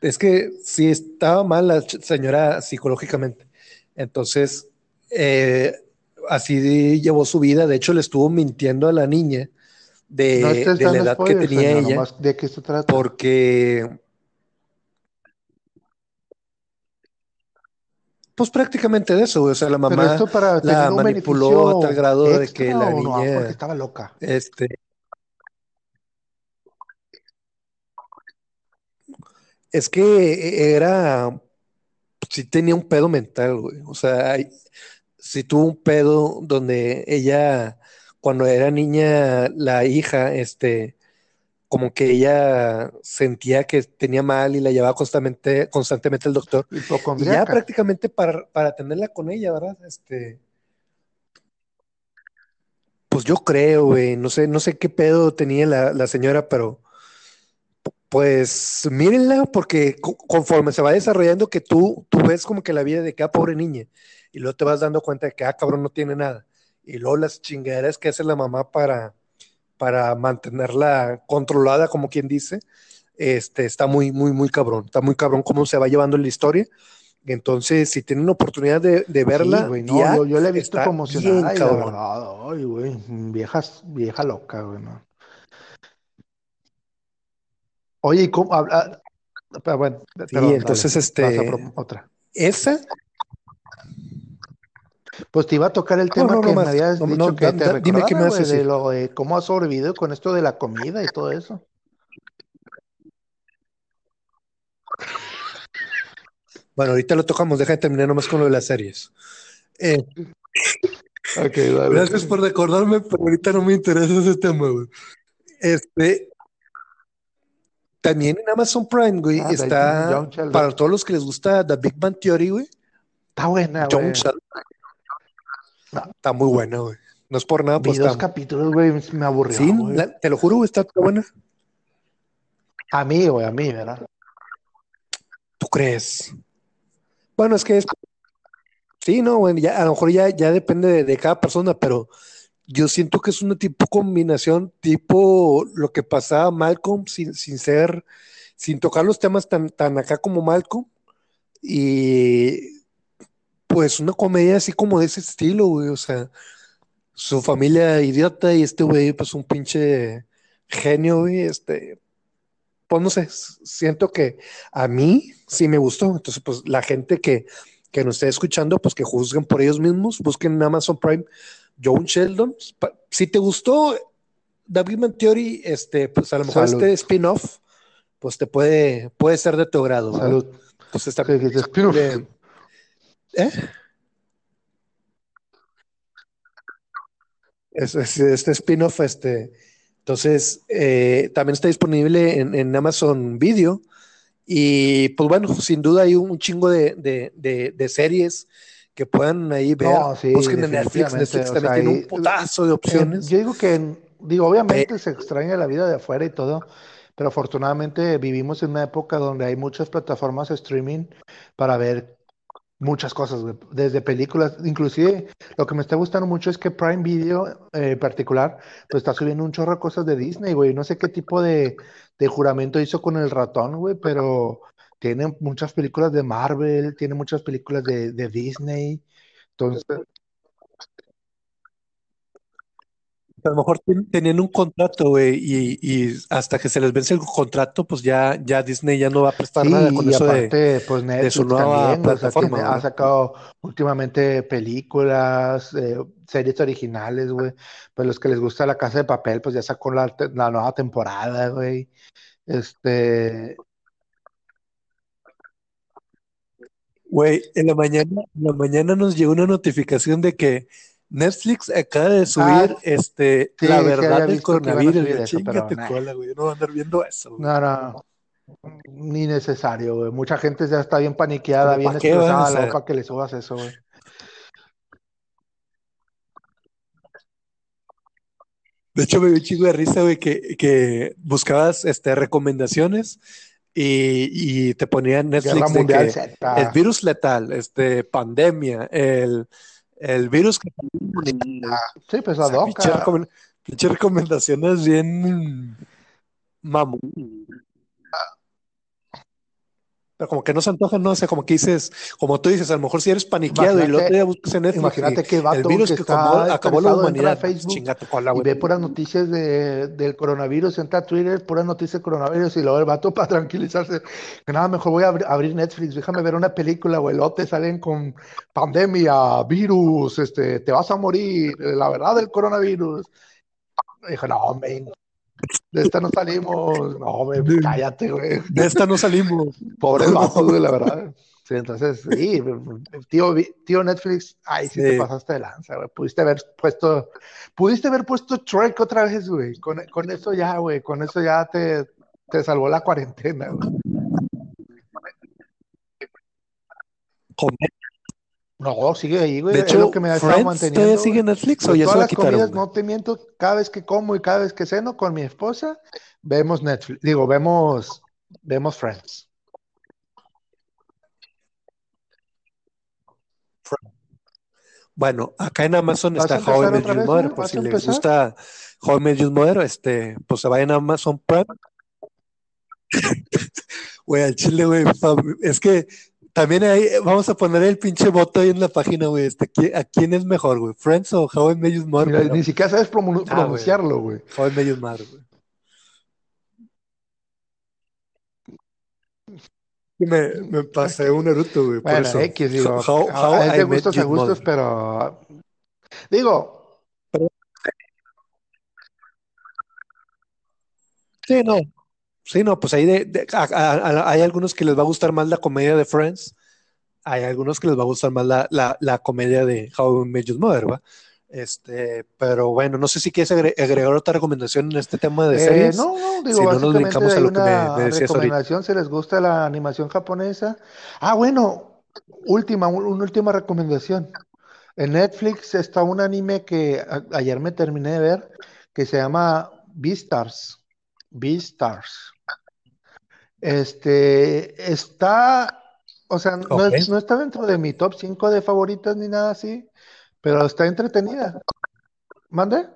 es que sí estaba mal la señora psicológicamente. Entonces, eh, así llevó su vida. De hecho, le estuvo mintiendo a la niña de, la edad que tenía ella. ¿De qué se trata? Porque. Pues prácticamente de eso, O sea, la mamá la manipuló a tal grado de que la niña. porque estaba loca. Este. Es que era. Sí tenía un pedo mental, güey. O sea, sí tuvo un pedo donde ella, cuando era niña, la hija, este, como que ella sentía que tenía mal y la llevaba constantemente, constantemente al doctor. Y ya prácticamente para, para tenerla con ella, ¿verdad? Este. Pues yo creo, güey. No sé, no sé qué pedo tenía la, la señora, pero pues mírenla, porque conforme se va desarrollando, que tú, tú ves como que la vida de cada pobre niña, y luego te vas dando cuenta de que, ah, cabrón, no tiene nada. Y luego las chingaderas que hace la mamá para, para mantenerla controlada, como quien dice, este, está muy, muy, muy cabrón. Está muy cabrón cómo se va llevando la historia. Entonces, si tienen oportunidad de, verla, yo, yo, la he visto emocionada y güey, vieja loca, güey, ¿no? Oye, ¿y cómo habla? Pero bueno, sí, entonces este otra. Esa pues te iba a tocar el tema que me habías dicho que te dime qué me haces de lo de cómo has sobrevivido con esto de la comida y todo eso. Bueno, ahorita lo tocamos, deja de terminar nomás con lo de las series. Eh, okay, dale. Gracias por recordarme, pero ahorita no me interesa ese tema, güey. Este, también en Amazon Prime, güey, ah, está para todos los que les gusta The Big Bang Theory, güey. Está buena, güey. Está muy buena, güey. No es por nada, pues. dos capítulos, güey, me aburrió. Sí, te lo juro, güey, está buena. A mí, güey, a mí, ¿verdad? ¿Tú crees? Bueno, es que es. Sí, no, güey, ya, a lo mejor ya, ya depende de cada persona, pero yo siento que es una tipo combinación, tipo lo que pasaba Malcolm sin, sin ser, sin tocar los temas tan, tan acá como Malcolm. Y pues una comedia así como de ese estilo, güey. O sea, su familia idiota y este güey, pues un pinche genio, güey. Este, pues no sé, siento que a mí sí me gustó. Entonces, pues la gente que, que nos esté escuchando, pues que juzguen por ellos mismos, busquen en Amazon Prime John Sheldon. Si te gustó David Man Theory, este, pues a lo mejor este spin-off, pues te puede, puede ser de tu grado. Salud. Entonces está ¿Eh? este spin-off, este, entonces, eh, también está disponible en, Amazon Video. Y pues bueno, sin duda hay un chingo de series que puedan ahí ver. No, busquen en Netflix. Netflix también tiene un putazo de opciones. yo digo que, digo, obviamente se extraña la vida de afuera y todo, pero afortunadamente vivimos en una época donde hay muchas plataformas streaming para ver muchas cosas, desde películas, inclusive lo que me está gustando mucho es que Prime Video eh, en particular, pues está subiendo un chorro de cosas de Disney, güey, no sé qué tipo de, de juramento hizo con el ratón, güey, pero tiene muchas películas de Marvel, tiene muchas películas de, Disney. Entonces, a lo mejor tenían un contrato, güey, y, hasta que se les vence el contrato, pues ya, ya Disney ya no va a prestar nada con eso de, pues Netflix su nueva plataforma. ha sacado últimamente películas, eh, series originales, güey. Pues los que les gusta La Casa de Papel, pues ya sacó la, la nueva temporada, güey. Este, Güey, en la mañana, en la mañana nos llegó una notificación de que Netflix acaba de subir ah, este la verdad del coronavirus. Chingate cola, güey. No voy a andar viendo eso. Güey. No, no. Ni necesario, güey. Mucha gente ya está bien paniqueada, bien estresada, para que le subas eso, güey. De hecho, me dio un chingo de risa, güey, que, que buscabas este, recomendaciones y, y te ponían Netflix de que el virus letal, este, pandemia, el, el virus que... Sí, pues ad hoc. Pinche recomendaciones bien mamón pero como que no se antoja, no, o sea, como que dices, como tú dices, a lo mejor si eres paniqueado y luego te buscas en Netflix. Imagínate que el virus que, está acabó, la humanidad. Facebook, y ve puras noticias de, del coronavirus, entra a Twitter, puras noticias del coronavirus y luego el vato para tranquilizarse, que nada, mejor voy a abrir Netflix, déjame ver una película, güey, te salen con pandemia, virus, este, te vas a morir, la verdad del coronavirus. Dijo, no, men, de esta no salimos. No, güey, cállate, güey. De esta no salimos. Pobre vato, güey, la verdad. Sí, entonces, sí, tío, tío Netflix, ay, sí, te pasaste de lanza, güey. Pudiste haber puesto, pudiste haber puesto Trek otra vez, güey. Con, con eso ya, güey, con eso ya te, te salvó la cuarentena, güey. No, sigue ahí, güey. De hecho, es lo que me ha estado manteniendo. ¿Todavía sigue Netflix o ya se la quitaron? Comidas, no te miento, cada vez que como y cada vez que ceno con mi esposa, vemos Netflix. Digo, vemos, vemos Friends. Bueno, acá en Amazon está How I Met Your Mother, por si les gusta How I Met Your Mother, este, pues se vayan a Amazon Prime. Güey, al chile, güey, es que también ahí vamos a poner el pinche voto ahí en la página, güey. Este, ¿A quién es mejor, güey? ¿Friends o How I Met Your Mother? ni siquiera sabes ah, pronunciarlo, güey. How I Met Your Mother, güey. Me, me pasé un Naruto, güey. Bueno, por eso. X, digo. How, how a, a gustos a gustos, pero. Digo. Sí, no. Sí, no, pues ahí de, hay algunos que les va a gustar más la comedia de Friends, hay algunos que les va a gustar más la, la, la comedia de How I Met Your Mother, ¿va? Este, pero bueno, no sé si quieres agregar otra recomendación en este tema de eh, series. no, no, digo, si no nos brincamos a lo que me, me decías recomendación, si les gusta la animación japonesa. Ah, bueno, última, una última recomendación. En Netflix está un anime que ayer me terminé de ver que se llama Beastars. Beastars. Este está, o sea, no, está dentro de mi top 5 de favoritas ni nada así, pero está entretenida. ¿Mande?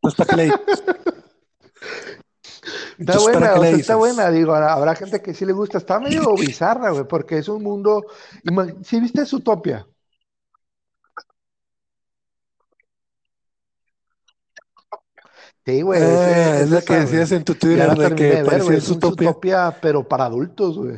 Pues para Está buena, está buena, digo, habrá gente que sí le gusta, está medio bizarra, güey, porque es un mundo, si viste Utopia? Sí, güey. Ah, es, lo que decías en tu Twitter, de que parecía es utopia. pero para adultos, güey.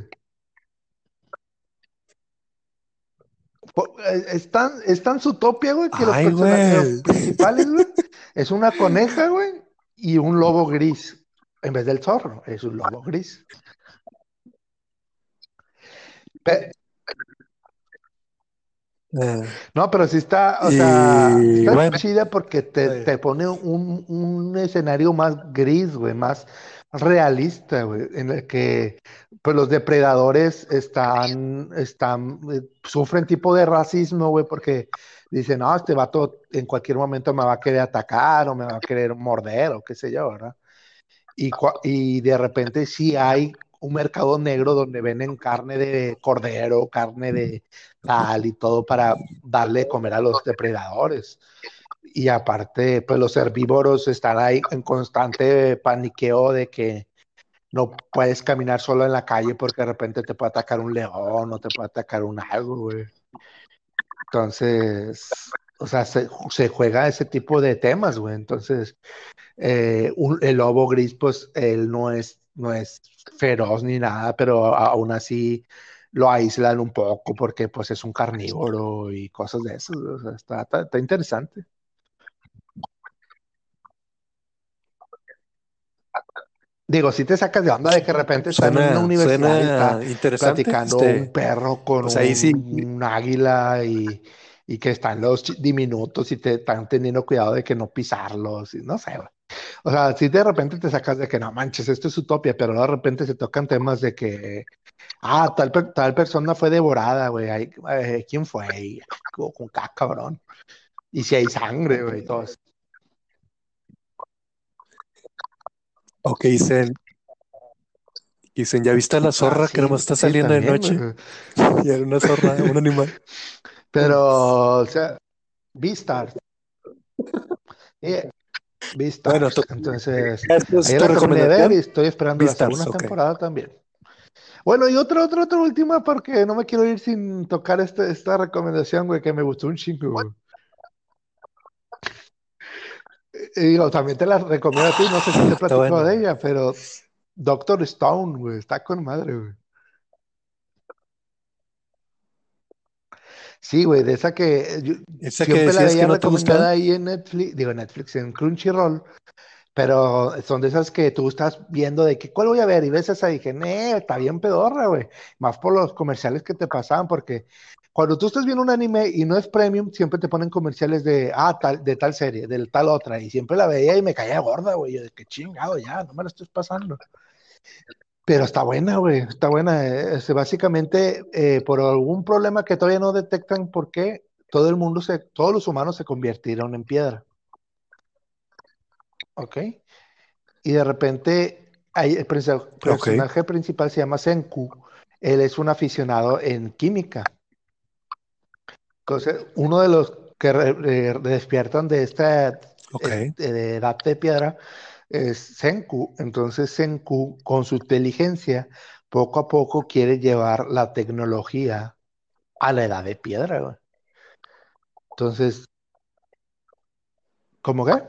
Eh, están, están su utopia, güey, que los personajes principales, güey, es una coneja, güey, y un lobo gris. En vez del zorro, es un lobo gris. Eh. No, pero sí está, o sea, está chida porque te, pone un, escenario más gris, güey, más realista, güey, en el que pues los depredadores están, están, eh, sufren tipo de racismo, güey, porque dicen, no, este vato en cualquier momento me va a querer atacar o me va a querer morder o qué sé yo, ¿verdad? Y, y de repente sí hay un mercado negro donde venden carne de cordero, carne de tal y todo para darle de comer a los depredadores. Y aparte, pues los herbívoros están ahí en constante paniqueo de que no puedes caminar solo en la calle porque de repente te puede atacar un león o te puede atacar un algo, güey. Entonces, o sea, se, juega ese tipo de temas, güey. Entonces, eh, el lobo gris, pues él no es, no es feroz ni nada, pero aún así lo aíslan un poco porque pues es un carnívoro y cosas de eso. está, está, interesante. Digo, si te sacas de onda de que de repente están en una universidad y platicando este, un perro con pues un, águila y, y, que están los diminutos y te están teniendo cuidado de que no pisarlos y no sé. O sea, si de repente te sacas de que no manches, esto es utopia, pero de repente se tocan temas de que, ah, tal, tal persona fue devorada, güey, eh, ¿quién fue? Oh, Con caca, cabrón. Y si hay sangre, güey, todo eso. Ok, dicen, dicen, ¿ya viste a la zorra ah, sí, que nomás está saliendo de noche? Y era una zorra, un animal. Pero, o sea, Beastars. Yeah. Eh, Bueno, Entonces, ayer la terminé de ver y recomendación. estoy esperando la Beastars, segunda temporada también. Bueno, y otra, otra, otra última, porque no me quiero ir sin tocar este, esta recomendación, güey, que me gustó un chingo, güey. Y digo, también te la recomiendo a ti, no sé si te bueno. de ella, pero Doctor Stone, güey, está con madre, güey. Sí, güey, de esa que yo Esa que siempre la veía no recomendada ahí en Netflix, digo Netflix, en Crunchyroll, pero son de esas que tú estás viendo de que, ¿cuál voy a ver? Y ves esa y dije, nee, está bien pedorra, güey. Más por los comerciales que te pasaban, porque cuando tú estás viendo un anime y no es premium, siempre te ponen comerciales de, ah, tal, de tal serie, de tal otra, y siempre la veía y me caía gorda, güey, yo de que chingado, ya, no me la estoy pasando. Pero está buena, güey, está buena. eh, este, básicamente, eh, por algún problema que todavía no detectan por qué, todo el mundo se, todos los humanos se convirtieron en piedra, ¿ok? Y de repente, hay, el personaje principal se llama Senku. Él es un aficionado en química. Entonces, uno de los que re- re- despiertan de esta Ok. es- de edad de piedra es Senku. Entonces, Senku, con su inteligencia, poco a poco quiere llevar la tecnología a la edad de piedra, güey. Entonces, ¿cómo qué?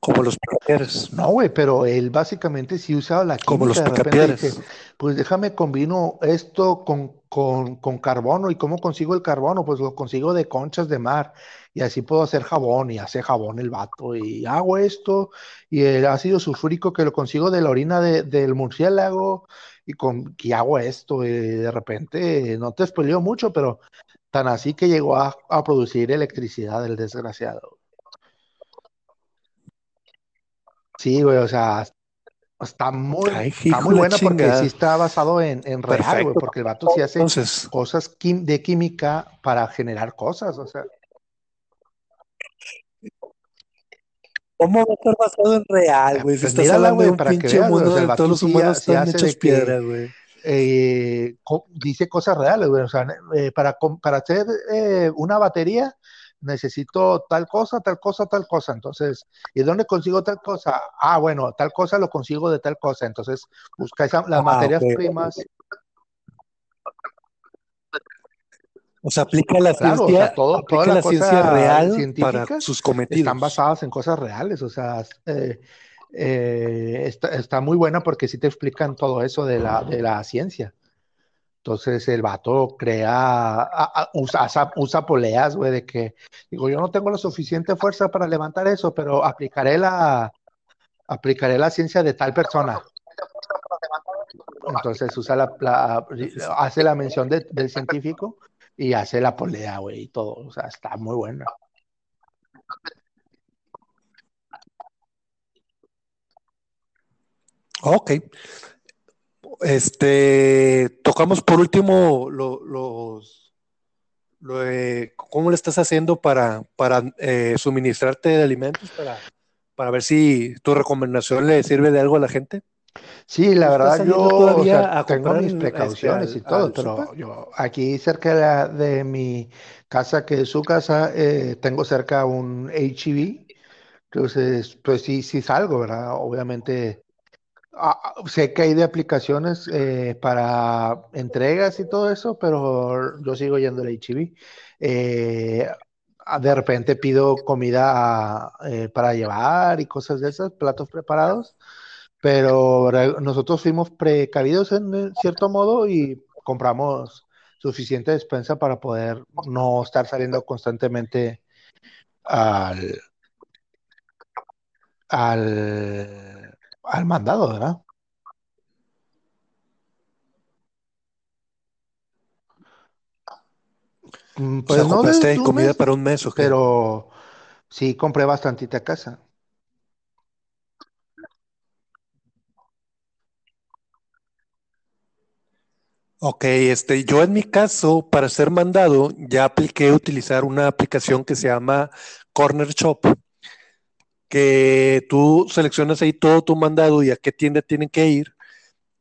Como los picapiedras. No, güey, pero él básicamente sí usaba la Como los química. Repente dice, picapiedras. pues déjame combino esto con, con, con carbono. ¿Y cómo consigo el carbono? Pues lo consigo de conchas de mar. Y así puedo hacer jabón. Y hace jabón el vato. Y hago esto. Y el ácido sulfúrico que lo consigo de la orina de- del murciélago. Y, con, y hago esto. Y de repente, no te spoileo mucho, pero tan así que llegó a, a producir electricidad el desgraciado. Sí, güey, o sea, Está muy, Ay, está muy la buena porque sí chingada. está basado en, en real, güey, porque el vato sí hace Entonces, cosas de química para generar cosas, o sea, ¿cómo va a estar basado en real, eh, güey? Si pues estás hablando de un para que pinche veas, güey, o mundo sea, el todos vato los sí, humanos sí están hace hechos de que piedra, güey. eh, co- dice cosas reales, güey, o sea, eh, para, para hacer eh, una batería necesito tal cosa, tal cosa, tal cosa, entonces, ¿y dónde consigo tal cosa? Ah, bueno, tal cosa lo consigo de tal cosa, entonces busca esa- las Ah, materias primas, O sea, aplica la claro, o ciencia, sea, todo, toda aplica la la ciencia real para científicas sus están cometidos. basadas en cosas reales, o sea, eh, eh, está, está muy buena porque sí te explican todo eso de la, de la ciencia. Entonces el vato crea, usa, usa, poleas, güey, de que, digo, yo no tengo la suficiente fuerza para levantar eso, pero aplicaré la, aplicaré la ciencia de tal persona. Entonces usa la, la- hace la mención de- del científico y hace la polea, güey, y todo. O sea, está muy buena. Ok. Este, tocamos por último lo- los, lo de cómo le estás haciendo para, para eh, suministrarte de alimentos para, para ver si tu recomendación le sirve de algo a la gente. Sí, la ¿Tú estás verdad yo o todavía sea, a tengo mis este, precauciones al- y todo, pero yo aquí cerca de, la- de mi casa, que es su casa, eh, tengo cerca un H-E-B, entonces pues sí, sí salgo, ¿verdad? Obviamente ah, ah, sé que hay de aplicaciones eh, para entregas y todo eso, pero yo sigo yendo al H-E-B. Eh, ah, de repente pido comida eh, para llevar y cosas de esas, platos preparados. Pero nosotros fuimos precavidos en cierto modo y compramos suficiente despensa para poder no estar saliendo constantemente al, al, al mandado, ¿verdad? Mm, O Pues sea, no de, compraste de comida mes, para un mes o qué? pero sí compré bastantita a casa. Ok, este, yo en mi caso, para ser mandado, ya apliqué utilizar una aplicación que se llama Corner Shop. Que tú seleccionas ahí todo tu mandado y a qué tienda tienen que ir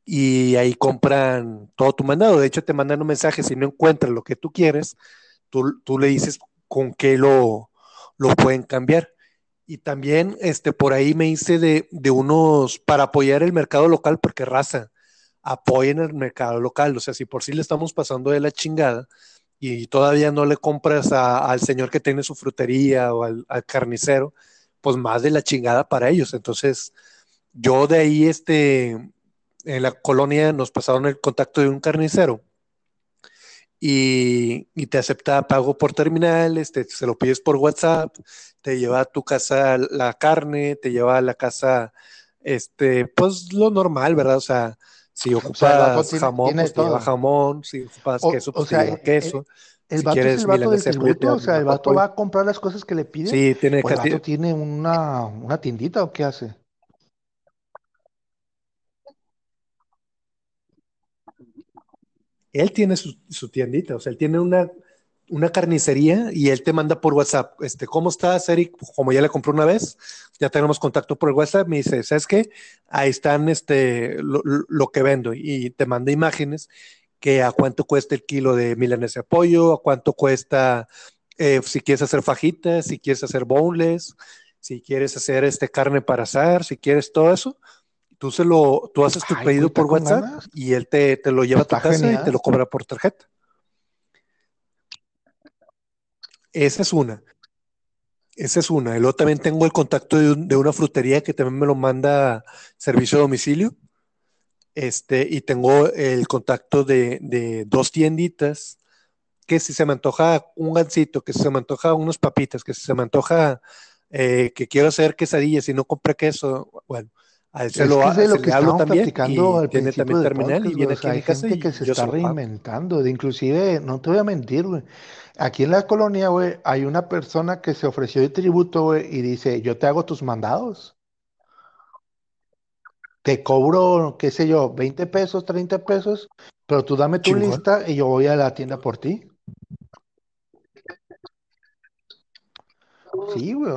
y ahí compran todo tu mandado. De hecho, te mandan un mensaje si no encuentras lo que tú quieres, tú, tú le dices con qué lo, lo pueden cambiar. Y también este, por ahí me hice de, de, unos para apoyar el mercado local, porque raza, apoyen el mercado local. O sea, si por sí le estamos pasando de la chingada y todavía no le compras a, al señor que tiene su frutería o al, al, carnicero, pues más de la chingada para ellos. Entonces, yo de ahí, este, en la colonia nos pasaron el contacto de un carnicero y, y, te acepta pago por terminales, te, se lo pides por WhatsApp, te lleva a tu casa la carne, te lleva a la casa, este, pues lo normal, ¿verdad? O sea, si ocupas o sea, jamón, pues te lleva jamón, si ocupas o, queso, pues o sea, te lleva queso. El, si vato quieres es el vato del tributo, o sea, el vato va a comprar las cosas que le piden. Sí, tiene ¿O el vato tiene una, una tiendita o qué hace? Él tiene su, su tiendita, o sea, él tiene una, una carnicería y él te manda por WhatsApp, este, ¿cómo estás, Eric? Como ya le compré una vez, ya tenemos contacto por el WhatsApp, me dice, ¿sabes qué? Ahí están este, lo, lo que vendo y te manda imágenes que a cuánto cuesta el kilo de milanesa de pollo, a cuánto cuesta eh, si quieres hacer fajitas, si quieres hacer boneless, si quieres hacer este carne para asar, si quieres todo eso. Tú, se lo, tú haces tu Ay, pedido está por WhatsApp ganas. y él te, te lo lleva a tu Está casa y te genial. lo cobra por tarjeta. Esa es una. Esa es una. Y luego también tengo el contacto de, un- de una frutería que también me lo manda servicio a domicilio. Este, y tengo el contacto de, de dos tienditas que si se me antoja un gansito, que si se me antoja unas papitas, que si se me antoja eh, que quiero hacer quesadillas y no compré queso, bueno, a él se, Es lo, que es de se lo que hablo también y al tiene también terminal y podcast, viene O sea, hay casa gente que se está reinventando. De inclusive, no te voy a mentir, güey. Aquí en la colonia, güey, hay una persona que se ofreció de tributo, güey, y dice, yo te hago tus mandados. Te cobro, qué sé yo, 20 pesos, 30 pesos, pero tú dame tu Chingón. lista y yo voy a la tienda por ti. Sí, güey.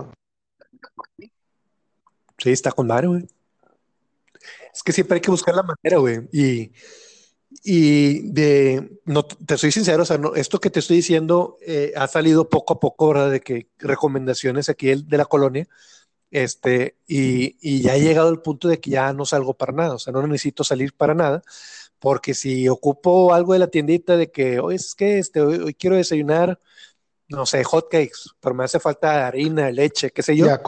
Sí, está con madre, güey. Es que siempre hay que buscar la manera, güey. Y, y de, no, te soy sincero, o sea, no, esto que te estoy diciendo eh, ha salido poco a poco, ¿verdad? De que recomendaciones aquí el- de la colonia, este, y, y ya he llegado al punto de que ya no salgo para nada, o sea, no necesito salir para nada, porque si ocupo algo de la tiendita de que, hoy es que este, hoy, hoy quiero desayunar, no sé, hot cakes, pero me hace falta harina, leche, qué sé Y yo, a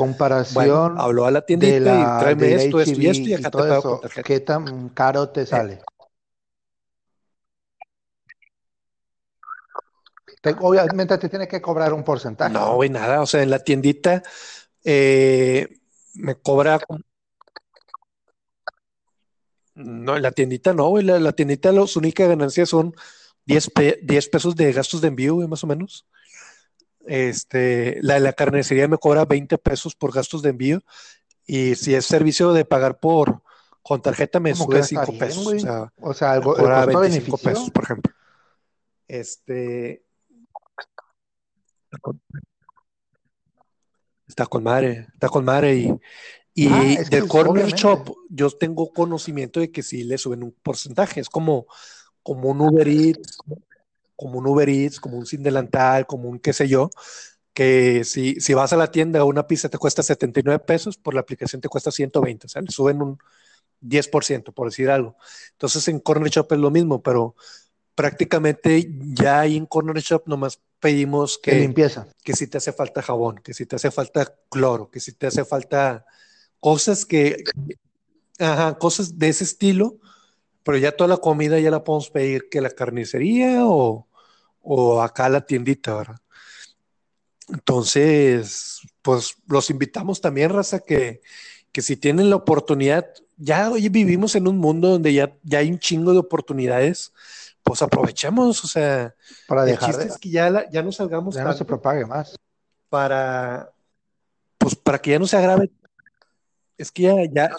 bueno, comparación hablo a la de tiendita y la tráeme del esto, esto y esto, y HB y acá te pago con eso, tarjeta. ¿qué tan caro te Eh, sale? Te- obviamente te tiene que cobrar un porcentaje, no, ¿no? güey, nada, o sea, en la tiendita eh, me cobra, no, en la tiendita no, güey, la, la tiendita las únicas ganancias son 10, pe- 10 pesos de gastos de envío, güey, más o menos. Este, la, la carnicería me cobra 20 pesos por gastos de envío y si es servicio de pagar por con tarjeta me sube que está 5 bien, pesos, o sea, O sea, el, me cobra 25 pesos, costo-beneficio. por ejemplo. Este, está con madre, está con madre y, Ah, y es que del es corner shop obviamente. yo tengo conocimiento de que sí le suben un porcentaje, es como, como un Uber Eats, como un Uber Eats, como un Sin Delantal, como un qué sé yo, que si, si vas a la tienda una pizza te cuesta 79 pesos, por la aplicación te cuesta 120, o sea, le suben un 10%, por decir algo. Entonces en Corner Shop es lo mismo, pero prácticamente ya ahí en Corner Shop nomás pedimos que, limpieza. que si te hace falta jabón, que si te hace falta cloro, que si te hace falta cosas que, ajá, cosas de ese estilo, pero ya toda la comida ya la podemos pedir que la carnicería o, o acá la tiendita, ¿verdad? Entonces, pues los invitamos también, raza, que, que si tienen la oportunidad, ya hoy vivimos en un mundo donde ya, ya hay un chingo de oportunidades, pues aprovechemos, o sea, Para el dejar chiste de, es que ya, la- ya no salgamos ya no se propague más. para, pues para que ya no se agrave, es que ya, ya,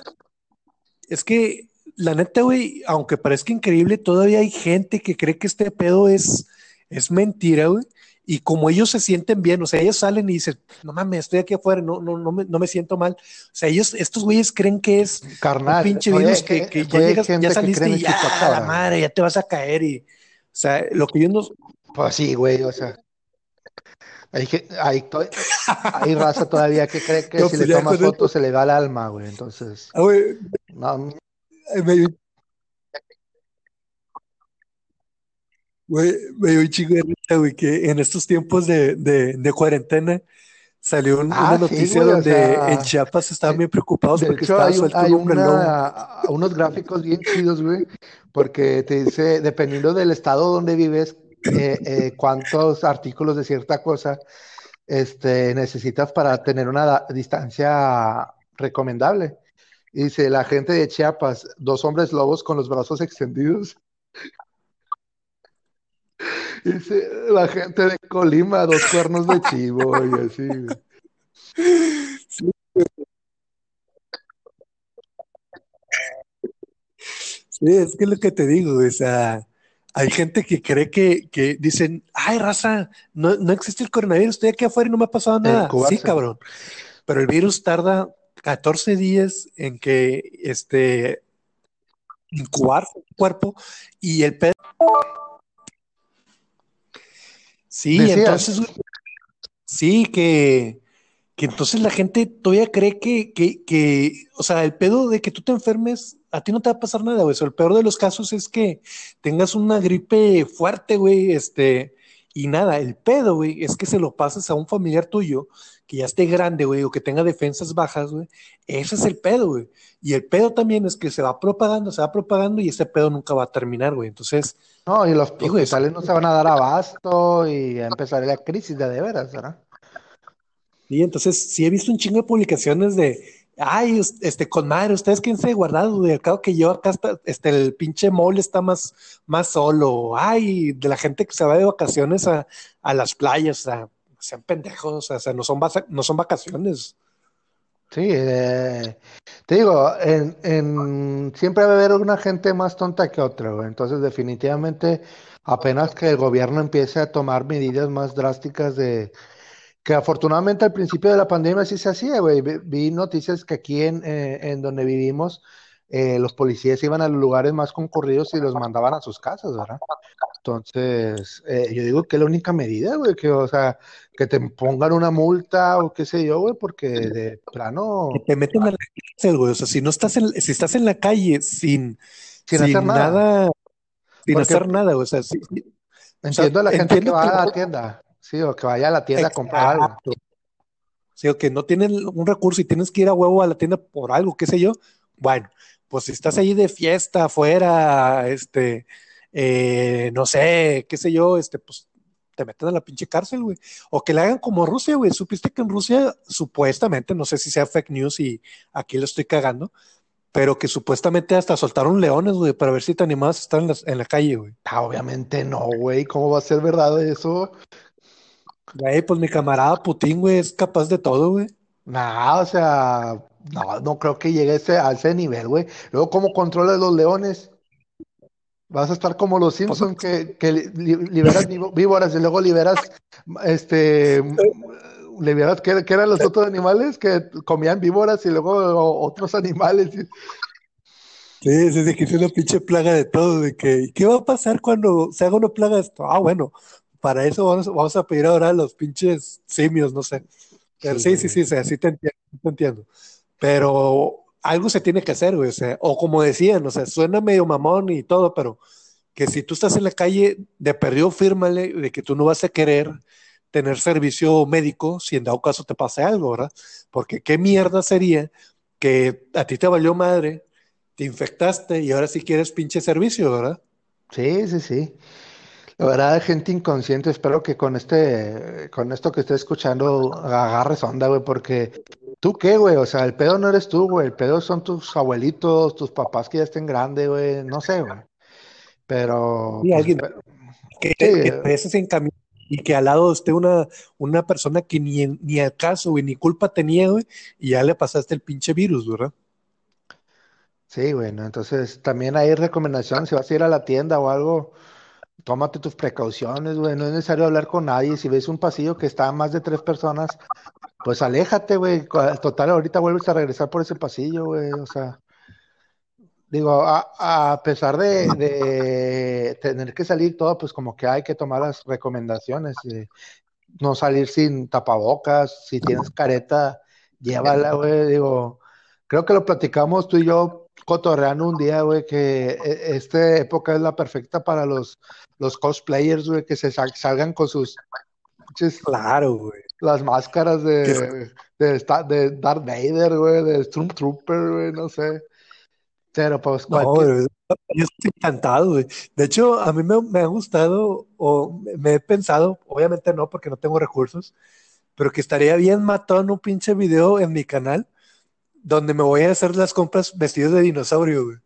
es que la neta, güey, aunque parezca increíble, todavía hay gente que cree que este pedo es, es mentira, güey, y como ellos se sienten bien, o sea, ellos salen y dicen, no mames, estoy aquí afuera, no, no, no, me, no me siento mal. O sea, ellos, estos güeyes creen que es Carnal, un pinche oye, virus que- que, que oye, ya, llegas, ya que saliste y ya, la madre, ya te vas a caer y, o sea, lo que yo no, Pues sí, güey, o sea. Hay, que- hay, raza todavía que cree que No, si pues le tomas fotos se le va el alma, güey. Entonces, Ah, güey, no, me dio, güey, me dio un chingo de risa, güey, que en estos tiempos de, de, de cuarentena salió un- Ah, una sí, noticia güey, o donde sea, en Chiapas estaban bien preocupados De porque hecho, estaba hay, suelto hay un una, unos gráficos bien chidos, güey, porque te dice, dependiendo del estado donde vives, eh, eh, cuántos artículos de cierta cosa este, necesitas para tener una distancia recomendable. Y dice, la gente de Chiapas, dos hombres lobos con los brazos extendidos. Dice, la gente de Colima, dos cuernos de chivo y así. Sí, es que es lo que te digo, o sea, hay gente que cree que, que dicen, ay, raza, no, no existe el coronavirus, estoy aquí afuera y no me ha pasado nada. Sí, cabrón, pero el virus tarda 14 días en que, este, incubarse en tu cuerpo y el pedo. Sí, entonces, sí, que, que entonces la gente todavía cree que, que, que, o sea, el pedo de que tú te enfermes, a ti no te va a pasar nada, güey. O sea, el peor de los casos es que tengas una gripe fuerte, güey, este, y nada, el pedo, güey, es que se lo pases a un familiar tuyo que ya esté grande, güey, o que tenga defensas bajas, güey. Ese es el pedo, güey. Y el pedo también es que se va propagando, se va propagando y ese pedo nunca va a terminar, güey. Entonces, No, y los hospitales no se van a dar abasto y a empezar la crisis de de veras, ¿verdad? Sí, entonces sí he visto un chingo de publicaciones de, ay, este, con madre, ustedes quédense guardados, güey, acabo que yo acá está, este, el pinche mall está más, más solo, ay, de la gente que se va de vacaciones a, a las playas, o sea, sean pendejos, o sea, no son, no son vacaciones. Sí, eh, te digo, siempre va a haber una gente más tonta que otra. Entonces, definitivamente, apenas que el gobierno empiece a tomar medidas más drásticas de, que afortunadamente al principio de la pandemia sí se hacía, güey. Vi, noticias que aquí en, eh, en donde vivimos, eh, los policías iban a los lugares más concurridos y los mandaban a sus casas, ¿verdad? Entonces, eh, yo digo que es la única medida, güey, que, o sea, que te pongan una multa o qué sé yo, güey, porque de plano, Que te meten a la cárcel, güey, o sea, si no estás en, si estás en la calle sin, sin hacer nada. nada, sin Porque- hacer nada, o sea, sí, sí, Entiendo a la gente que va a la tienda, sí, o que vaya a la tienda a comprar algo. Sí, o que no tienen un recurso y tienes que ir a huevo a la tienda por algo, qué sé yo. Bueno, pues si estás ahí de fiesta afuera, este, eh, no sé, qué sé yo, este, pues te meten a la pinche cárcel, güey. O que le hagan como Rusia, güey. Supiste que en Rusia, supuestamente, no sé si sea fake news y aquí lo estoy cagando, pero que supuestamente hasta soltaron leones, güey, para ver si te animabas a estar en, las- en la calle, güey. Ah, obviamente no, güey, ¿cómo va a ser verdad eso? Güey, pues mi camarada Putin, güey, es capaz de todo, güey. Nah, o sea, no, no creo que llegue a ese, a ese nivel, güey. Luego, ¿cómo controlas los leones? Vas a estar como los Simpsons que, que li- li- liberas víbo- víboras y luego liberas, este, liberas, ¿qué, qué eran los otros animales? Que comían víboras y luego otros animales. Sí, sí, que es una pinche plaga de todo, de que, ¿qué va a pasar cuando se haga una plaga de esto? Ah, bueno, para eso vamos, vamos a pedir ahora a los pinches simios, no sé. Pero sí, sí, sí, sea, sí te entiendo, sí te entiendo. Pero algo se tiene que hacer, güey, o sea, o como decían, o sea, suena medio mamón y todo, pero que si tú estás en la calle, de perdió, fírmale de que tú no vas a querer tener servicio médico si en dado caso te pase algo, ¿verdad? Porque qué mierda sería que a ti te valió madre, te infectaste y ahora sí quieres pinche servicio, ¿verdad? Sí, sí, sí. La verdad, gente inconsciente, espero que con este, con esto que estés escuchando agarres onda, güey, porque tú qué, güey, o sea, el pedo no eres tú, güey, el pedo son tus abuelitos, tus papás que ya estén grandes, güey, no sé, güey. Pero, Sí, pues, alguien que, Sí, que eh. en camino y que al lado esté una, una persona que ni, ni al caso, güey, ni culpa tenía, güey, y ya le pasaste el pinche virus, ¿verdad? sí, güey, ¿no? Entonces también hay recomendación, si vas a ir a la tienda o algo, tómate tus precauciones, güey. No es necesario hablar con nadie. Si ves un pasillo que está más de tres personas, pues aléjate, güey. Total, ahorita vuelves a regresar por ese pasillo, güey. O sea, digo, a, pesar de, tener que salir todo, pues como que hay que tomar las recomendaciones. no salir sin tapabocas. Si tienes careta, llévala, güey. Digo, creo que lo platicamos tú y yo cotorreando un día, güey, que e, esta época es la perfecta para los, los cosplayers, güey, que se salgan con sus... Claro, güey. Las máscaras de, de, de Darth Vader, güey, de Stormtrooper, güey, no sé. Pero pues no, yo estoy encantado, güey. De hecho, a mí me, me, ha gustado, o me he pensado, obviamente no, porque no tengo recursos, pero que estaría bien matón un pinche video en mi canal donde me voy a hacer las compras vestidos de dinosaurio, güey.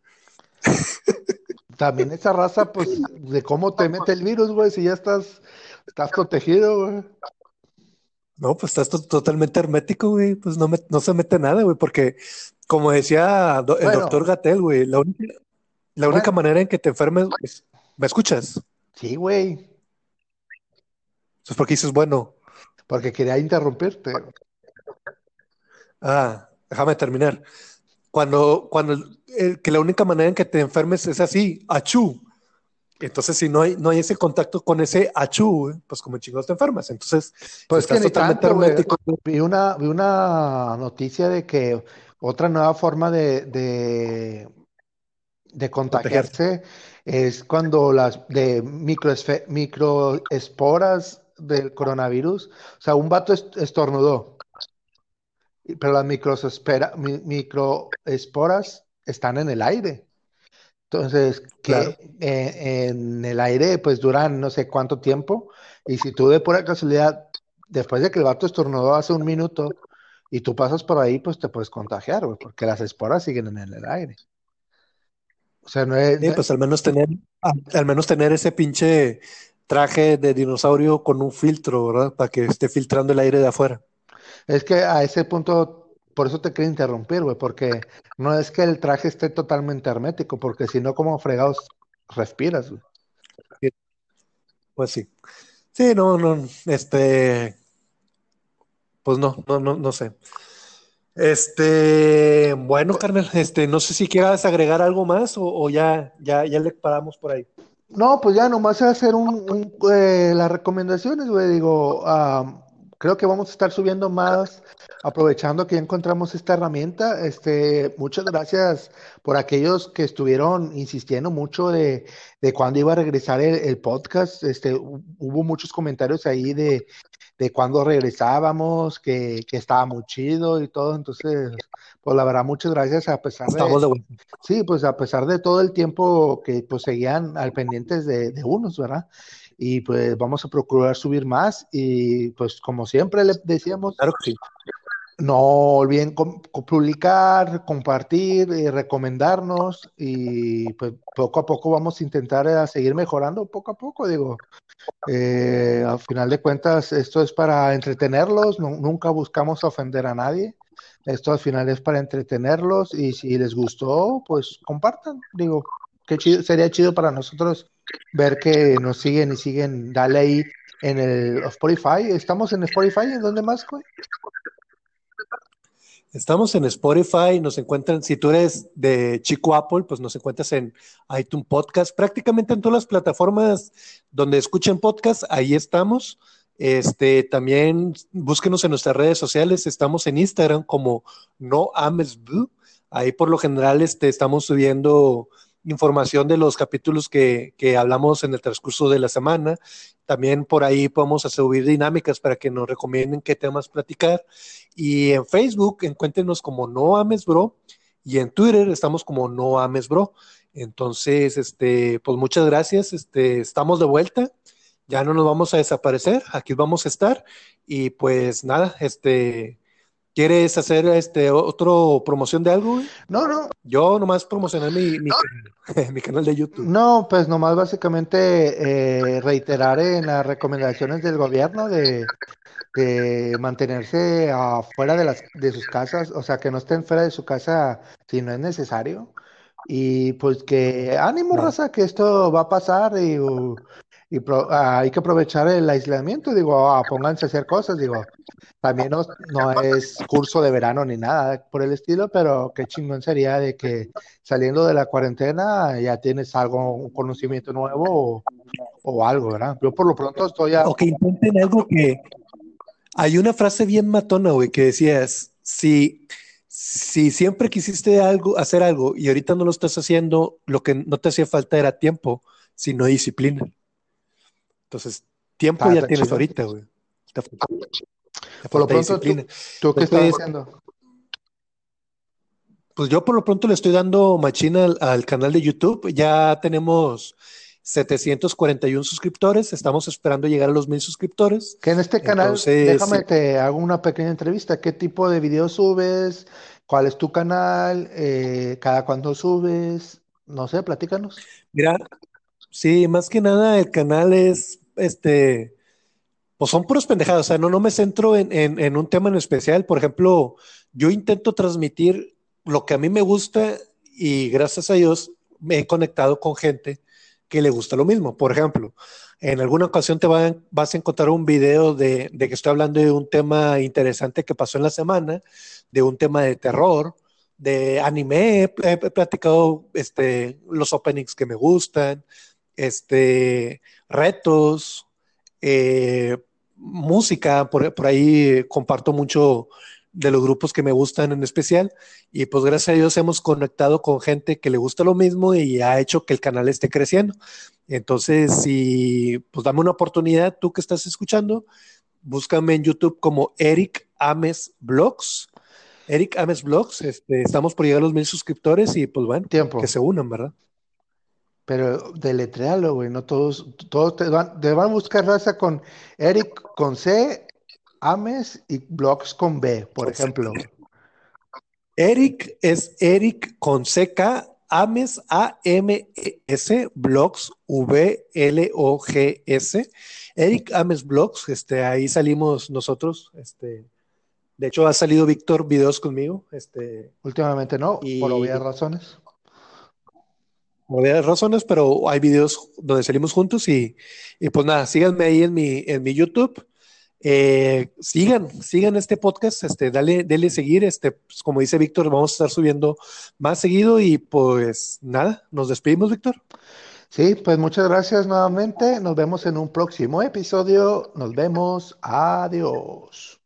También esa raza, pues, de cómo te mete el virus, güey, si ya estás, estás protegido, güey. No, pues estás totalmente hermético, güey. Pues no, no se mete nada, güey, porque como decía el doctor Gatel, güey, la única, la única manera en que te enfermes, ¿me escuchas? Sí, güey. Entonces, ¿por qué dices bueno? Porque quería interrumpirte. Ah, déjame terminar. Cuando, cuando que la única manera en que te enfermes es así, achú. Entonces, si no hay, no hay ese contacto con ese achú, pues como chingados te enfermas. Entonces, pues estás que totalmente hermético. Vi una, vi una noticia de que otra nueva forma de, de, de contagiarse es cuando las de microesporas del coronavirus, o sea, un vato estornudó, pero las microesporas están en el aire. Entonces, que eh, en el aire pues duran no sé cuánto tiempo y si tú de pura casualidad, después de que el vato estornudó hace un minuto y tú pasas por ahí, pues te puedes contagiar, porque las esporas siguen en el aire. O sea, no es... pues al menos tener, al menos tener ese pinche traje de dinosaurio con un filtro, ¿verdad? Para que esté filtrando el aire de afuera. Es que a ese punto, por eso te quería interrumpir, güey, porque no es que el traje esté totalmente hermético, porque si no, como fregados respiras, güey. Pues sí. Sí, no, no, este, pues no, no, no, no sé. Este, bueno, Carmen, este, no sé si quieras agregar algo más o, ya, ya, ya le paramos por ahí. No, pues ya nomás hacer un, eh, las recomendaciones, güey. Digo, creo que vamos a estar subiendo más, aprovechando que ya encontramos esta herramienta. Este, muchas gracias por aquellos que estuvieron insistiendo mucho de, de cuándo iba a regresar el, podcast. Este, hubo muchos comentarios ahí de, de cuándo regresábamos, que, que estaba muy chido y todo. Entonces, pues la verdad, muchas gracias a pesar de, sí, pues a pesar de todo el tiempo que pues seguían al pendientes de, unos, ¿verdad? Y pues vamos a procurar subir más y pues como siempre le decíamos, claro que sí. no olviden publicar, compartir, y recomendarnos y pues poco a poco vamos a intentar eh, seguir mejorando poco a poco, digo. Eh, al final de cuentas, esto es para entretenerlos, nunca buscamos ofender a nadie. Esto al final es para entretenerlos y si les gustó, pues compartan. Digo, que sería chido para nosotros ver que nos siguen y siguen. Dale ahí en el Spotify. ¿Estamos en Spotify? ¿En dónde más, güey? Estamos en Spotify, nos encuentran, si tú eres de Chico Apple, pues nos encuentras en iTunes Podcast, prácticamente en todas las plataformas donde escuchen podcast, ahí estamos. Este, también búsquenos en nuestras redes sociales, estamos en Instagram como No Ames Blue. Ahí por lo general este, estamos subiendo información de los capítulos que, que, hablamos en el transcurso de la semana. También por ahí podemos subir dinámicas para que nos recomienden qué temas platicar. Y en Facebook encuéntrenos como No Ames Bro y en Twitter estamos como No Ames Bro. Entonces, este, pues muchas gracias. Este, estamos de vuelta ya no nos vamos a desaparecer, aquí vamos a estar y pues nada, este, ¿quieres hacer este otro promoción de algo? No, no. Yo nomás promocionar mi, mi, canal de YouTube. No, pues nomás básicamente eh, reiterar en las recomendaciones del gobierno de, de mantenerse afuera de, las, de sus casas, o sea, que no estén fuera de su casa si no es necesario Y pues que ánimo, raza, que esto va a pasar y, y ah, hay que aprovechar el aislamiento, digo, ah, pónganse a hacer cosas, digo, también no, no, es curso de verano ni nada por el estilo, pero qué chingón sería de que saliendo de la cuarentena ya tienes algo, un conocimiento nuevo o, algo, ¿verdad? Yo por lo pronto estoy a... O que intenten algo que... Hay una frase bien matona, güey, que decías, si, si siempre quisiste algo, hacer algo y ahorita no lo estás haciendo, lo que no te hacía falta era tiempo, sino disciplina. Entonces, tiempo ah, ya tienes ahorita, güey. Por lo pronto, ¿tú, qué estás haciendo? Pues yo por lo pronto le estoy dando machina al, canal de YouTube. Ya tenemos 741 suscriptores. Estamos esperando llegar a los mil suscriptores. Que en este canal, déjame que haga una pequeña entrevista. ¿Qué tipo de videos subes? ¿Cuál es tu canal? Eh, ¿Cada cuándo subes? No sé, platícanos. Mira, Sí, más que nada el canal es, este, pues son puros pendejados, o sea, no, no me centro en, un tema en especial. Por ejemplo, yo intento transmitir lo que a mí me gusta y gracias a Dios me he conectado con gente que le gusta lo mismo. Por ejemplo, en alguna ocasión te vas a encontrar un video de, de, que estoy hablando de un tema interesante que pasó en la semana, de un tema de terror, de anime. He, platicado este, los openings que me gustan, este, retos, eh, música, por, ahí comparto mucho de los grupos que me gustan en especial y pues gracias a Dios hemos conectado con gente que le gusta lo mismo y ha hecho que el canal esté creciendo. Entonces, si pues dame una oportunidad, tú que estás escuchando, búscame en YouTube como Eric Ames Blogs. Eric Ames Blogs, este, estamos por llegar a los mil suscriptores y pues bueno, Tiempo. que se unan, ¿verdad? Pero deletrealo, güey, no todos, todos te van, te van a buscar raza con Eric con C, Ames y Blogs con B, por ejemplo. Eric es Eric con CK, Ames A-M-E-S, Blogs V-L-O-G-S. Eric Ames Blogs, este, ahí salimos nosotros, este, de hecho ha salido Víctor videos conmigo, este. Últimamente no, por obvias razones varias razones, pero hay videos donde salimos juntos y, pues nada, síganme ahí en mi, en mi YouTube. Eh, sigan, sigan este podcast, este, dale, dale seguir, este, pues como dice Víctor, vamos a estar subiendo más seguido y pues nada, nos despedimos, Víctor. Sí, pues muchas gracias nuevamente, nos vemos en un próximo episodio, nos vemos, adiós.